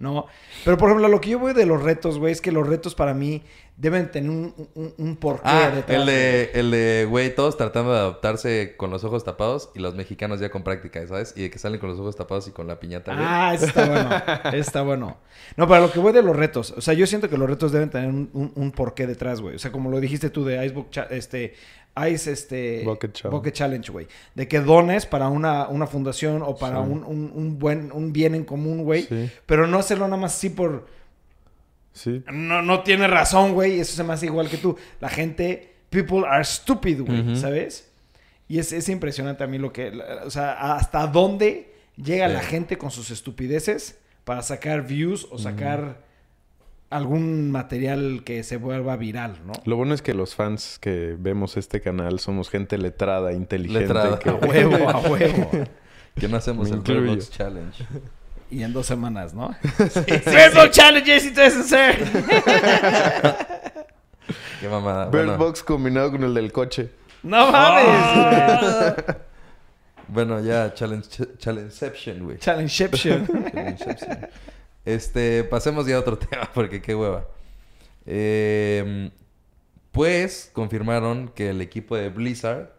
No. Pero por ejemplo, lo que yo voy de los retos, güey, es que los retos para mí deben tener un, un, un porqué
Ah,
detrás,
el de, el de, güey, todos tratando de adaptarse con los ojos tapados y los mexicanos ya con práctica, ¿sabes? Y de que salen con los ojos tapados y con la piñata. güey.
Ah, está bueno. está bueno. No, para lo que voy de los retos. O sea, yo siento que los retos deben tener un, un- porqué detrás, güey. O sea, como lo dijiste tú de Icebook, este, Ice, este...
Bucket Challenge.
Challenge, güey. De que dones para una, una fundación o para
Sí.
un, un- un buen, un bien en común, güey.
Sí.
Pero no hacerlo nada más así por...
Sí.
No, no tiene razón, güey. Eso se me hace igual que tú. La gente, people are stupid, güey. ¿sabes? Y es, es impresionante a mí lo que... O sea, hasta dónde llega
Sí.
la gente con sus estupideces para sacar views o sacar algún material que se vuelva viral, ¿no?
Lo bueno es que los fans que vemos este canal somos gente letrada, inteligente.
Letrada.
que-
A huevo, a huevo.
Que no hacemos
Me
el. Roblox Challenge.
Y en dos semanas, ¿no? Bird Box Challenges y todo eso, sir.
Qué mamada.
Bird
Bueno,
Box combinado con el del coche.
No mames.
bueno, ya, Challenge, Challengeception, güey.
Challengeception.
Challengeception. Este, pasemos ya a otro tema, porque qué hueva. Eh, pues confirmaron que el equipo de Blizzard,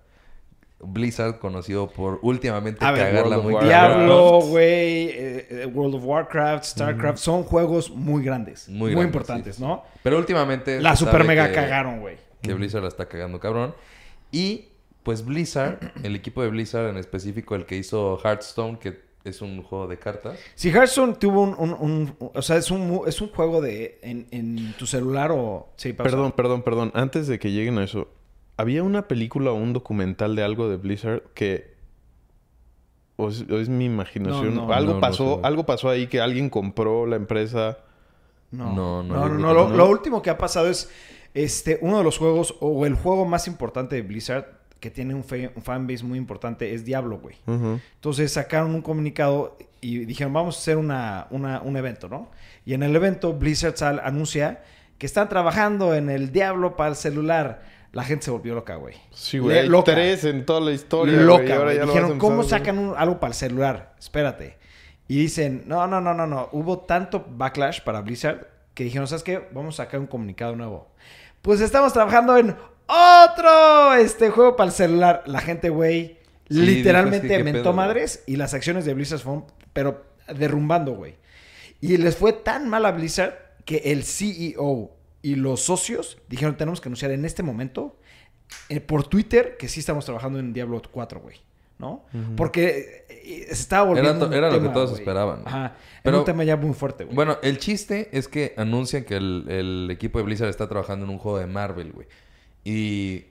Blizzard conocido por últimamente
A ver,
cagarla
of
muy.
Diablo, güey, eh, eh, World of Warcraft, StarCraft, son juegos muy grandes,
Muy
muy,
grandes,
importantes,
sí, sí,
¿no?
Pero últimamente
La super mega
que-
cagaron, güey.
Que Blizzard la está cagando cabrón. Y pues Blizzard, el equipo de Blizzard en específico, el que hizo Hearthstone, que es un juego de cartas.
Si Hearthstone tuvo un, un- un- o sea, es un, es un juego de en, en tu celular o sí, pausa.
Perdón, perdón, perdón. Antes de que lleguen a eso, había una película o un documental de algo de Blizzard que. O es, o es mi imaginación.
No, no,
algo
no, no
pasó,
sé.
algo pasó ahí que alguien compró la empresa.
No,
No,
no,
no,
Lo, lo último que ha pasado es este uno de los juegos o el juego más importante de Blizzard que tiene un, un fanbase muy importante es Diablo, güey. Entonces sacaron un comunicado y dijeron, vamos a hacer una, una- un evento, ¿no? Y en el evento Blizzard sal- anuncia que están trabajando en el Diablo para el celular. La gente se volvió loca, güey.
Sí, güey.
Loca.
tres en toda la historia. güey,
Loca,
ahora ya
Dijeron, ¿cómo sacan un- algo para el celular? Espérate. Y dicen, no, no, no, no, no. Hubo tanto backlash para Blizzard que dijeron, ¿sabes qué? Vamos a sacar un comunicado nuevo. Pues estamos trabajando en otro este juego para el celular. La gente, güey,
Sí,
literalmente
qué
mentó
pedo,
madres y las acciones de Blizzard fueron, pero derrumbando, güey. Y les fue tan mal a Blizzard que el CEO y los socios dijeron, tenemos que anunciar en este momento eh, por Twitter que sí estamos trabajando en Diablo 4, güey. ¿No? Porque eh, se estaba volviendo
Era
un
era lo que todos
güey.
esperaban.
Ajá. Era
Pero-
un tema ya muy fuerte, güey.
Bueno, el chiste es que anuncian que el, el equipo de Blizzard está trabajando en un juego de Marvel, güey. Y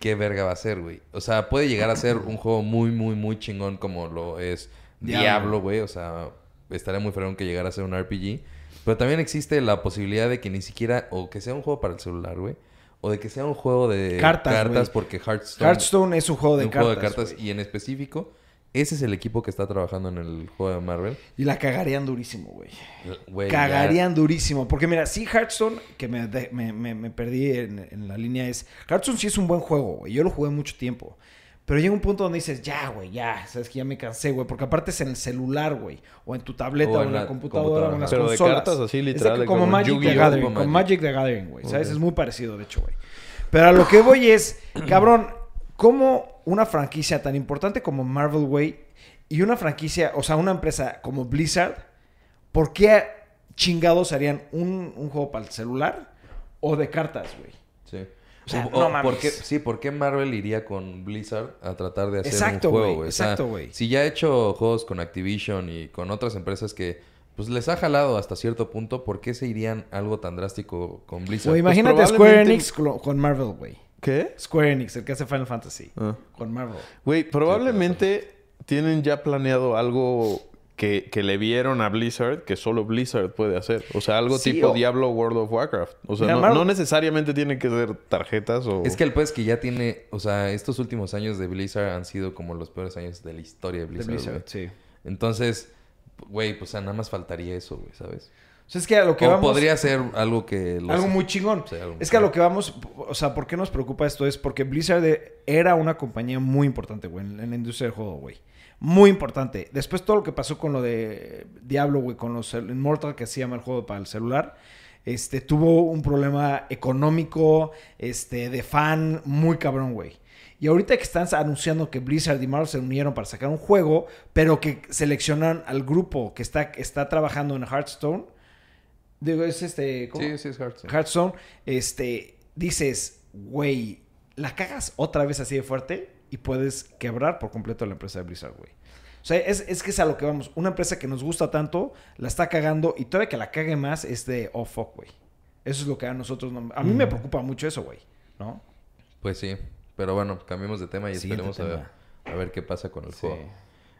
qué verga va a ser, güey. O sea, puede llegar a ser un juego muy, muy, muy chingón como lo es
Diablo.
Güey. O sea, estaría muy fregón que llegara a ser un RPG. Pero también existe la posibilidad de que ni siquiera, o que sea un juego para el celular, güey. O de que sea un juego de
Cartas,
porque Hearthstone,
Hearthstone es un juego de
un
cartas.
juego de cartas. Y en específico, ese es el equipo que está trabajando en el juego de Marvel.
Y la cagarían durísimo, güey.
Güey, ya-
Cagarían durísimo. Porque mira, sí, Hearthstone, que me, de- me, me- me perdí en, en la línea, es. Hearthstone sí es un buen juego, güey. Yo lo jugué mucho tiempo. Pero llega un punto donde dices, ya, güey, ya. Sabes que ya me cansé, güey. Porque aparte es en el celular, güey. O en tu tableta,
O
o
en
la,
la
computadora, o en las
Pero de
consolas.
cartas así, literal,
Exacto,
de
como
como
Magic the Gathering.
como
Como
Magic.
Magic the Gathering, güey. ¿Sabes? Es muy parecido, de hecho, güey. Pero a lo que voy es, cabrón, ¿cómo una franquicia tan importante como Marvel, güey, y una franquicia, o sea, una empresa como Blizzard, ¿por qué chingados harían un, un juego para el celular o de cartas, güey?
Sí.
O sea,
O-
no mames.
¿por qué- sí, ¿por qué Marvel iría con Blizzard a tratar de hacer
Exacto,
un juego,
güey,
güey? O sea,
exacto, güey.
Si ya ha hecho juegos con Activision y con otras empresas que pues les ha jalado hasta cierto punto, ¿por qué se irían algo tan drástico con Blizzard?
Güey,
Pues,
imagínate Square Enix con, con Marvel, güey.
¿Qué?
Square Enix, el que hace Final Fantasy.
Ah.
Con Marvel.
Güey, probablemente tienen ya planeado algo que, que le vieron a Blizzard que solo Blizzard puede hacer. O sea, algo
Sí,
tipo
o-
Diablo World of Warcraft. O sea,
Mira,
no,
Marvel-
no necesariamente tiene que ser tarjetas o...
Es que el pues que ya tiene, o sea, estos últimos años de Blizzard han sido como los peores años de la historia de
De
Blizzard.
Blizzard,
güey.
sí.
Entonces, güey, pues o sea, nada más faltaría eso, güey, ¿sabes?
O sea, es que a lo que
o
vamos...
podría ser algo que... los-
Algo muy chingón.
Algo
es que a lo que vamos, o sea, ¿por qué nos preocupa esto? Es porque Blizzard de- era una compañía muy importante, güey, en, en la industria del juego, güey. Muy importante. Después todo lo que pasó con lo de Diablo, güey, con los Immortal, que se llama el juego para el celular, este, tuvo un problema económico, este, de fan muy cabrón, güey. Y ahorita que están anunciando que Blizzard y Marvel se unieron para sacar un juego, pero que seleccionan al grupo que está, está trabajando en Hearthstone, digo, es este... ¿cómo?
Sí, sí, es Hearthstone.
Hearthstone, este, dices, güey, la cagas otra vez así de fuerte y puedes quebrar por completo la empresa de Blizzard, güey. O sea, es, es que es a lo que vamos. Una empresa que nos gusta tanto, la está cagando y todavía que la cague más es de, oh, fuck, güey. Eso es lo que a nosotros... no- a mí me preocupa mucho eso, güey. ¿No?
Pues sí. Pero bueno, cambiemos de tema y
Siguiente
esperemos a ver, a ver qué pasa con el
Sí.
juego.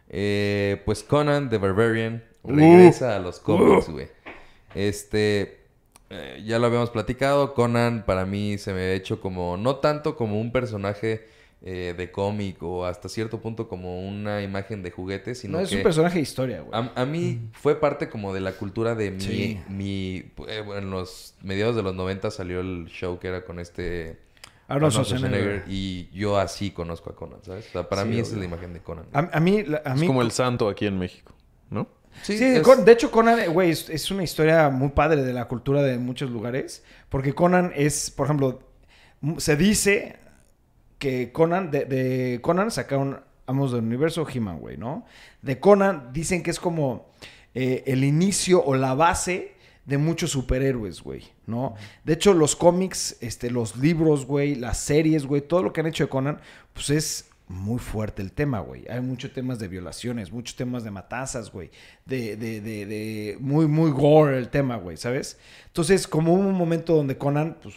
Eh, pues Conan the Barbarian regresa a los cómics, güey. Este, eh, ya lo habíamos platicado. Conan para mí se me ha hecho como, no tanto como un personaje eh, de cómic o hasta cierto punto como una imagen de juguete, sino
No, es
que
un personaje de historia, güey.
a, a mí fue parte como de la cultura de mi,
Sí.
mi eh, bueno, en los mediados de los 90 salió el show que era con este
Arnold Schwarzenegger.
y yo así conozco a Conan, ¿sabes? O sea, para
Sí,
mí esa es la imagen de Conan.
A, a mí... la- A
Es
mí
como el santo aquí en México,
Sí,
es-
Con- de hecho Conan, güey, es, es una historia muy padre de la cultura de muchos lugares. Porque Conan es, por ejemplo, se dice que Conan, de, de Conan sacaron Amos del Universo, He-Man, güey, ¿no? De Conan dicen que es como eh, el inicio o la base de muchos superhéroes, güey, ¿no? De hecho, los cómics, este, los libros, güey, las series, güey, todo lo que han hecho de Conan, pues es muy fuerte el tema, güey. Hay muchos temas de violaciones, muchos temas de matanzas, güey. De, de, de, de muy, muy gore el tema, güey, ¿sabes? Entonces, como hubo un momento donde Conan, pues,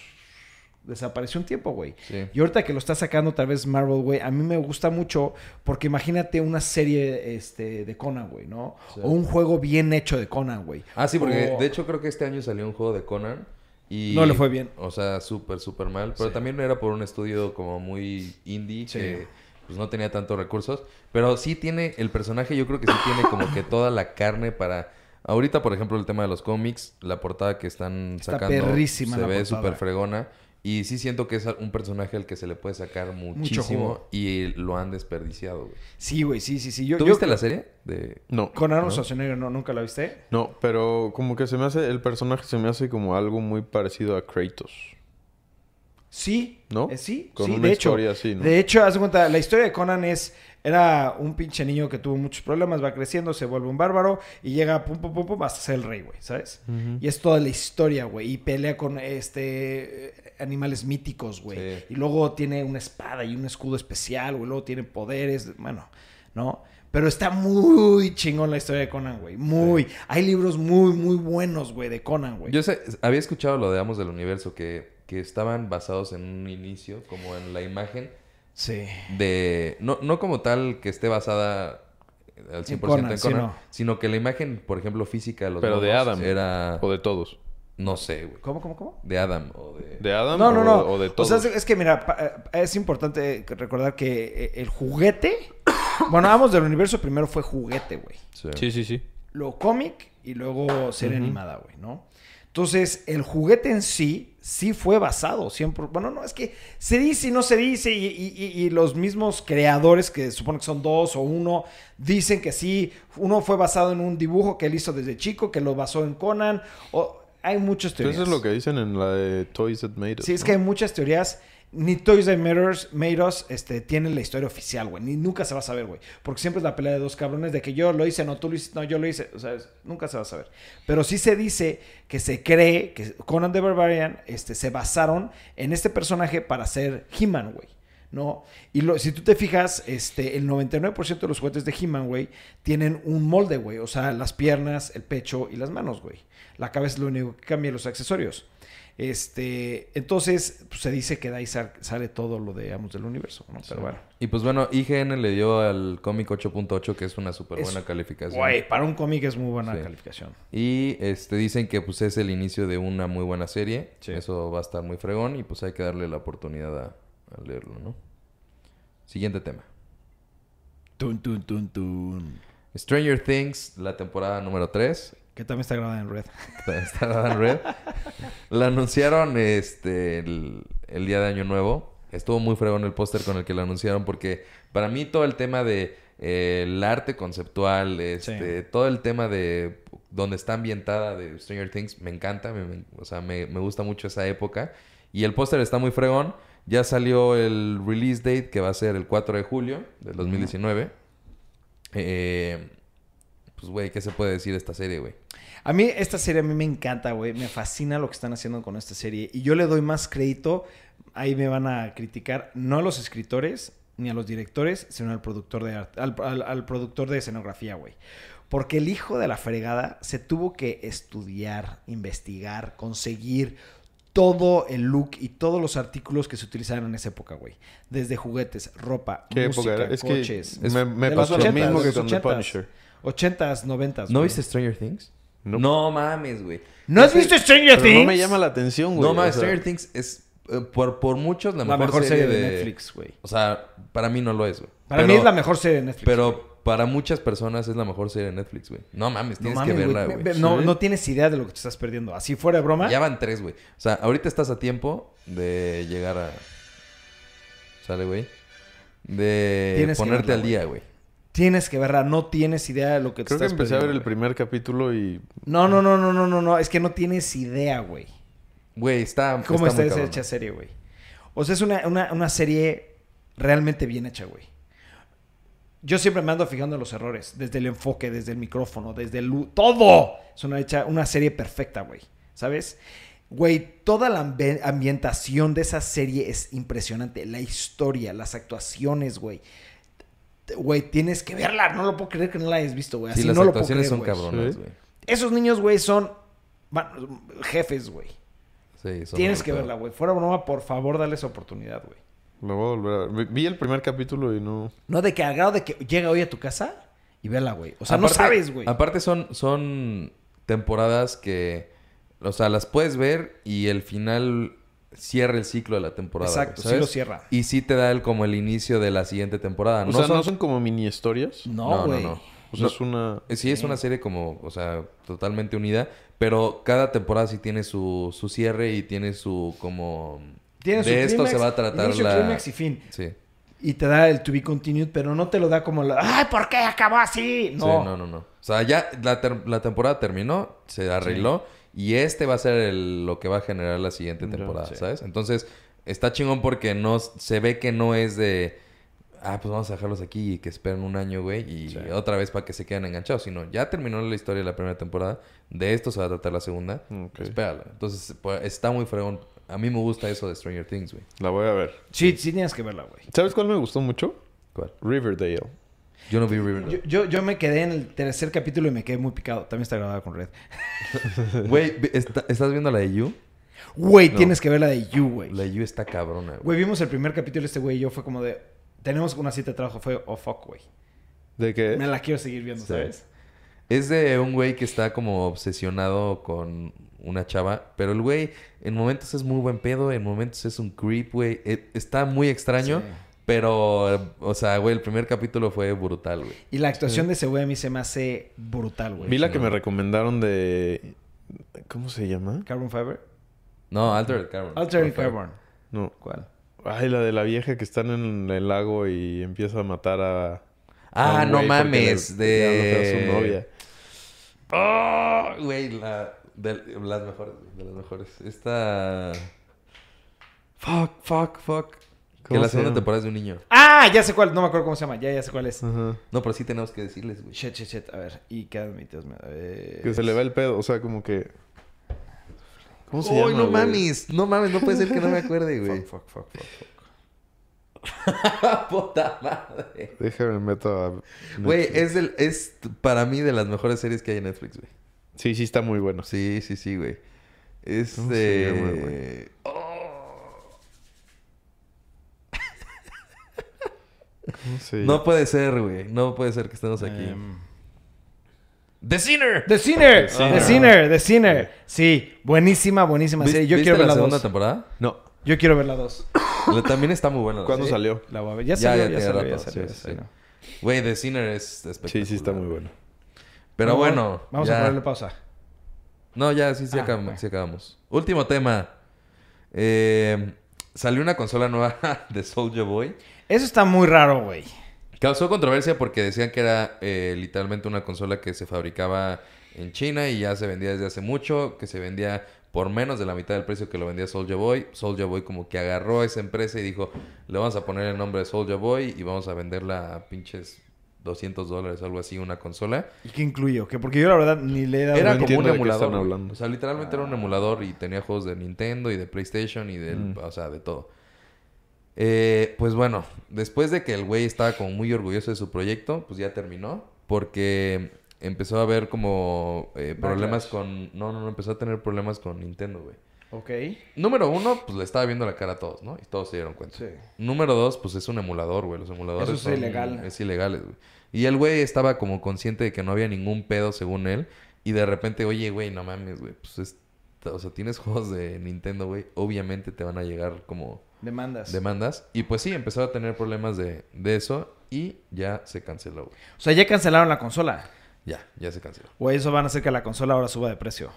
desapareció un tiempo, güey.
Sí.
Y ahorita que lo está sacando tal vez Marvel, güey, a mí me gusta mucho porque imagínate una serie este, de Conan, güey, ¿no?
Sí.
O un juego bien hecho de Conan, güey.
Ah, sí, porque
O-
de hecho creo que este año salió un juego de Conan y...
No le fue bien.
O sea, súper, súper mal. Pero
Sí.
también era por un estudio como muy indie
Sí.
que pues no tenía tantos recursos. Pero sí tiene, el personaje yo creo que sí tiene como que toda la carne para... Ahorita, por ejemplo, el tema de los cómics, la portada que están
Está
sacando
perrísima
se
la
ve súper fregona. Y sí siento que es un personaje al que se le puede sacar muchísimo y lo han desperdiciado, güey.
Sí, güey, sí, sí, sí. Yo,
¿Tú
yo-
viste la serie? De...
No.
Con Arnold
¿No?
Schwarzenegger, ¿no? ¿Nunca la viste?
No, pero como que se me hace, el personaje se me hace como algo muy parecido a Kratos.
Sí.
¿No?
Eh, sí,
Con
sí,
una
de hecho.
historia así, ¿no?
De hecho, haz de cuenta, la historia de Conan es... Era un pinche niño que tuvo muchos problemas, va creciendo, se vuelve un bárbaro y llega pum, pum, pum, pum, hasta ser el rey, güey, ¿sabes? Y es toda la historia, güey. Y pelea con este animales míticos, güey.
Sí.
Y luego tiene una espada y un escudo especial, güey. Luego tiene poderes, bueno, ¿no? Pero está muy chingón la historia de Conan, güey. Muy. Hay libros muy, muy buenos, güey, de Conan, güey.
Yo sé, había escuchado lo de Amos del Universo, que, que estaban basados en un inicio, como en la imagen
Sí.
de... No, no como tal que esté basada al 100% en
Conan,
Conan,
sí, no.
sino que la imagen, por ejemplo, física de los
Pero de Adam.
era...
O de todos.
No sé, güey.
¿Cómo, cómo, cómo?
De Adam o de...
¿De Adam
No, no,
o,
no.
o de
O
todos?
sea, es, que mira, eh, es importante recordar que eh, el juguete. bueno, vamos del universo primero fue juguete, güey.
Sí.
Sí, sí, sí.
Luego cómic y luego serie animada, güey, ¿no? Entonces, el juguete en sí, sí fue basado siempre. Bueno, no, es que se dice y no se dice, y, y- y- y los mismos creadores, que supone que son dos o uno, dicen que sí. Uno fue basado en un dibujo que él hizo desde chico, que lo basó en Conan. O, hay muchas teorías.
eso es lo que dicen en la de Toys That Made Us.
Sí, es
¿no?
que hay muchas teorías. Ni Toys That Made Us, este, tienen la historia oficial, güey. Ni nunca se va a saber, güey. Porque siempre es la pelea de dos cabrones de que yo lo hice, no, tú lo hiciste, no, yo lo hice. O sea, nunca se va a saber. Pero sí se dice que se cree que Conan the Barbarian este, se basaron en este personaje para ser He-Man, güey. ¿No? Y lo- si tú te fijas, este, el 99% de los juguetes de He-Man, güey, tienen un molde, güey. O sea, las piernas, el pecho y las manos, güey. La cabeza es lo único que cambia los accesorios. Este, entonces, pues, se dice que de ahí sal- sale todo lo de Amos del Universo, ¿no? Pero bueno.
Y pues bueno, IGN le dio al cómic 8.8, que es una súper buena calificación.
Güey, para un cómic es muy buena
Sí.
calificación.
Y este dicen que pues es el inicio de una muy buena serie.
Sí.
Eso va a estar muy fregón y pues hay que darle la oportunidad a, a leerlo, ¿no? Siguiente tema.
Tun, tun, tun, tun.
Stranger Things, la temporada número 3.
Que también está grabada en red.
Está grabada en red. La anunciaron este el, el día de Año Nuevo. Estuvo muy fregón el póster con el que la anunciaron porque para mí todo el tema de eh, el arte conceptual, este, todo el tema de donde está ambientada de Stranger Things me encanta, me- me- o sea, me, me gusta mucho esa época y el póster está muy fregón. Ya salió el release date que va a ser el 4 de julio del 2019. Eh, pues güey, ¿qué se puede decir de esta serie, güey?
A mí esta serie a mí me encanta, güey. Me fascina lo que están haciendo con esta serie. Y yo le doy más crédito, ahí me van a criticar, no a los escritores ni a los directores, sino al productor de arte, al, al- al productor de escenografía, güey. Porque el hijo de la fregada se tuvo que estudiar, investigar, conseguir todo el look y todos los artículos que se utilizaban en esa época, güey. Desde juguetes, ropa,
¿Qué
música,
época era? Es
coches.
que me, me pasó lo
80s,
mismo que con The
80s.
Punisher.
80s, 90s.
¿No viste Stranger Things?
No.
No mames, güey.
¿No has visto Stranger
Pero
Things?
no me llama la atención, güey.
No mames,
o sea,
Stranger Things es eh, por, por muchos la,
La
mejor, serie, de...
Netflix, güey.
O sea, para mí no lo es, güey.
Para
Pero-
mí es la mejor serie de Netflix.
Pero para muchas personas es la mejor serie de Netflix, güey. No mames,
No
tienes
mames,
que verla,
güey. No,
Sí.
no tienes idea de lo que te estás perdiendo. Así fuera de broma.
Ya van tres, güey. O sea, ahorita estás a tiempo de llegar a... ¿Sale, güey? De
Tienes
ponerte
verla,
al día, güey.
Tienes que verla. No tienes idea de lo que te
Creo que
estás
empecé a ver el
güey.
primer capítulo y...
No, no, no, no, no, no, no. Es que no tienes idea, güey.
Güey, está...
¿Cómo está,
cabrón.
hecha serie, güey? O sea, es una, una, una serie realmente bien hecha, güey. Yo siempre me ando fijando en los errores. Desde el enfoque, desde el micrófono, desde el... lu- ¡Todo! Es una, hecha, una serie perfecta, güey. ¿Sabes? Güey, toda la ambi- ambientación de esa serie es impresionante. La historia, las actuaciones, güey. Güey, tienes que verla. No lo puedo creer que no la hayas visto, güey.
Sí,
Así
las
no lo puedo
actuaciones
creer,
son cabronas,
Sí.
güey.
Esos niños, güey, son jefes, güey.
Sí, son
Tienes que verla, güey. Fuera broma, por favor, dale esa oportunidad, güey.
Me voy a volver a ver. Vi- el primer capítulo y no...
No de que al grado de que llega hoy a tu casa y vela, güey. O sea, no sabes, güey.
Aparte son, son temporadas que... O sea, las puedes ver y el final cierra el ciclo de la temporada.
Exacto, sí lo cierra.
Y sí te da el, como el inicio de la siguiente temporada.
O sea, ¿no son como mini historias?
No,
no,
güey.
no.
O sea,
No.
es una...
Eh, Sí, es una serie como, o sea, totalmente unida, pero cada temporada sí tiene su, su cierre y tiene su como...
Tiene su
de esto
clímax,
se va a tratar
inicio,
la...
y fin.
Sí.
Y te da el to be continued, pero no te lo da como la... ¡Ay, ¿por qué acabó así? No.
Sí, no, no, no. O sea, ya la, ter- la temporada terminó, se arregló y este va a ser el- lo que va a generar la siguiente temporada,
sí.
¿sabes? Entonces, está chingón porque no se ve que no es de ah, pues vamos a dejarlos aquí y que esperen un año, güey, y
Sí.
otra vez para que se queden enganchados, sino ya terminó la historia de la primera temporada, de esto se va a tratar la segunda,
Ok.
espérala. Entonces, pues, está muy fregón. A mí me gusta eso de Stranger Things, güey.
La voy a ver.
Sí, sí tienes que verla, güey.
¿Sabes cuál me gustó mucho?
¿Cuál?
Riverdale.
Yo no vi Riverdale.
Yo, yo, yo me quedé en el tercer capítulo y me quedé muy picado. También está grabada con Red.
Güey, ¿está- ¿estás viendo la de You?
Güey,
No.
tienes que ver la de You, güey.
La de You está cabrona, güey.
Güey, vimos el primer capítulo este güey y yo fue como de... Tenemos una cita de trabajo. Fue, oh, fuck, güey.
¿De qué?
Me la quiero seguir viendo,
Sí.
¿sabes?
Es de un güey que está como obsesionado con una chava, pero el güey en momentos es muy buen pedo, en momentos es un creep, güey. E- Está muy extraño,
Sí.
Pero, o sea, güey, el primer capítulo fue brutal, güey.
Y la actuación de ese güey a mí se me hace brutal, güey.
Vi la que
no.
me recomendaron de... ¿Cómo se llama?
Carbon Fiber.
No, Altered Carbon.
Altered. Carbon.
No.
¿Cuál?
Ay, la de la vieja que están en el lago y empieza a matar a...
Ah, no mames,
le-
de...
a su novia.
Oh, güey, la... De las mejores, güey, de las mejores. Esta... Fuck, fuck, fuck. Que
¿Cómo
la
se
segunda
llama?
temporada es de un niño.
Ah, ya sé cuál. No me acuerdo cómo se llama. Ya, ya sé cuál es.
Ajá.
No, pero sí tenemos que decirles, güey.
Shit, shit, shit. A ver. Y qué admites. Eh...
Que se le va el pedo, o sea, como que... ¿Cómo se
Uy,
llama,
no
güey?
mames. No mames, no puede ser que no me acuerde, güey.
Fuck, fuck, fuck, fuck, fuck.
Puta madre.
Déjame meto a...
Güey, es, del, es para mí de las mejores series que hay en Netflix, güey.
Sí, sí está muy bueno.
Sí, sí, sí, güey. Es
¿Cómo se
de...
llama, güey? ¿Cómo se
No puede ser, güey. No puede ser que estemos aquí.
Em,
The Sinner.
The Sinner.
The
The
Sinner.
The Sinner. Sí. Buenísima, buenísima
¿Vis-
serie. Yo
¿Viste
quiero ver
la
la
segunda
dos.
temporada?
No.
Yo quiero ver la dos.
La- También está muy buena.
¿Cuándo
¿sí?
salió?
La voy a ver. Ya salió,
ya
ya,
tiene
salió, ya salió,
Sí,
salió.
Güey, The Sinner es espectacular.
Sí, sí está muy bueno.
Pero bueno.
Vamos
ya.
a ponerle pausa.
No, ya, sí, sí,
Ah,
acabamos, sí acabamos. Último tema. Eh, salió una consola nueva de Soulja Boy.
Eso está muy raro, güey.
Causó controversia porque decían que era eh, literalmente una consola que se fabricaba en China y ya se vendía desde hace mucho, que se vendía por menos de la mitad del precio que lo vendía Soulja Boy. Soulja Boy como que agarró a esa empresa y dijo, le vamos a poner el nombre de Soulja Boy y vamos a venderla a pinches 200 dólares, algo así, una consola.
¿Y qué incluyo? Que porque yo la verdad ni le he dado...
Era como un emulador. O sea, literalmente era un emulador y tenía juegos de Nintendo y de PlayStation y del,
Mm.
o sea, de todo. Eh, pues bueno, después de que el güey estaba como muy orgulloso de su proyecto, pues ya terminó. Porque empezó a haber como eh, problemas con... No, no, no, empezó a tener problemas con Nintendo, güey.
Ok.
Número uno, pues le estaba viendo la cara a todos, ¿no? Y todos se dieron cuenta.
Sí.
Número dos, pues es un emulador, güey. Los emuladores
Eso es
son-
ilegal.
Es ilegales, güey. Y el güey estaba como consciente de que no había ningún pedo según él. Y de repente, oye, güey, no mames, güey. Pues es... O sea, tienes juegos de Nintendo, güey. Obviamente te van a llegar como
Demandas.
demandas. Y pues sí, empezó a tener problemas de, de eso. Y ya se canceló, güey.
O sea, ya cancelaron la consola.
Ya, ya se canceló.
O eso van a hacer que la consola ahora suba de precio.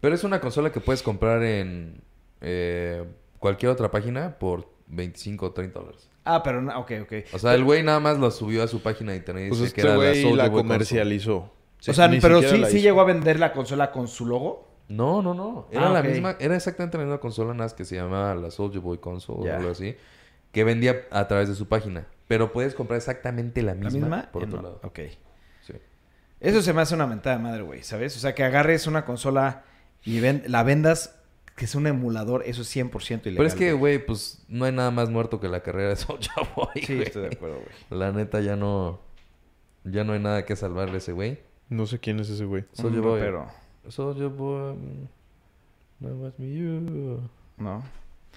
Pero es una consola que puedes comprar en eh, cualquier otra página por 25 o 30 dólares.
Ah, pero no, ok, ok.
O sea, el güey nada más lo subió a su página de internet y
Pues
dice que
este
era la
comercializó.
o sea,
Ni
pero sí, sí llegó a vender la consola con su logo.
No, no, no. Era
Ah,
la misma, era exactamente la misma consola, más que se llamaba la Soldier Boy Console o algo así, que vendía a través de su página. Pero puedes comprar exactamente la misma,
¿La misma?
por
Eh,
otro
no.
lado.
Ok.
Sí.
Eso se me hace una mentada de madre, güey, ¿sabes? O sea, que agarres una consola y ven- la vendas, que es un emulador, eso es 100% ilegal.
Pero es que, güey, pues no hay nada más muerto que la carrera de Soldier Boy.
Sí,
güey.
estoy de acuerdo, güey.
La neta ya no, ya no hay nada que salvarle a ese güey.
No sé quién es ese güey.
Soldier
Un
Boy.
rapero,
Soldier Boy. No was me you.
¿no?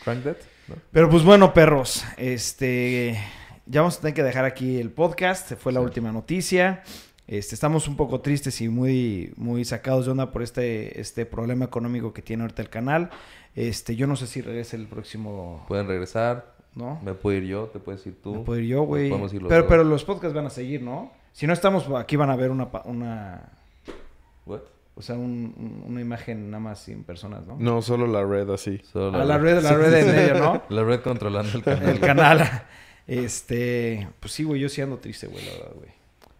Crank that? ¿No?
Pero pues bueno, perros, este ya vamos a tener que dejar aquí el podcast, fue la
Sí.
última noticia. Este, estamos un poco tristes y muy, muy sacados de onda por este, este problema económico que tiene ahorita el canal. Este, yo no sé si regrese el próximo,
Pueden regresar.
¿no?
Me puedo ir yo, te puedes ir tú.
Me puedo ir yo, güey.
podemos ir los
Pero,
dos.
pero los podcasts van a seguir, ¿no? Si no estamos aquí van a ver una, una
What?
O sea, un- un- una imagen nada más sin personas, ¿no?
No, solo la red así.
Solo
A la red, la red en medio, ¿no?
La red controlando el canal.
el canal. Este, pues sí, güey, yo sí ando triste, güey, la verdad, güey.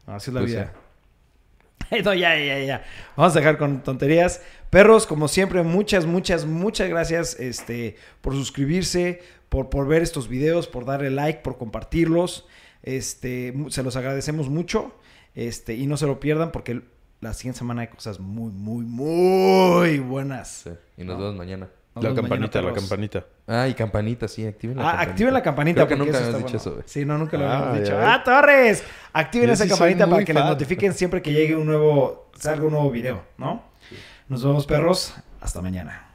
Así es la
Pues
vida. No, ya, ya, ya. Vamos a dejar con tonterías. Perros, como siempre, muchas, muchas, muchas gracias este, por suscribirse, por, por ver estos videos, por darle like, por compartirlos. Este, se los agradecemos mucho. Este, y no se lo pierdan porque la siguiente semana hay cosas muy, muy, muy buenas.
Sí. Y nos
No.
vemos mañana.
Nos
la
vemos mañana,
campanita, la campanita.
Ah, y campanita, sí, activen la
Ah,
campanita.
activen la campanita.
Creo que
porque
nunca habíamos dicho
bueno.
eso, güey.
Sí, no, nunca lo
Ah,
habíamos dicho. ¡Ah, Torres! Activen
Yo
esa
sí
campanita para que les notifiquen siempre que llegue un nuevo, salga un nuevo video, ¿no? Nos vemos, perros. Hasta mañana.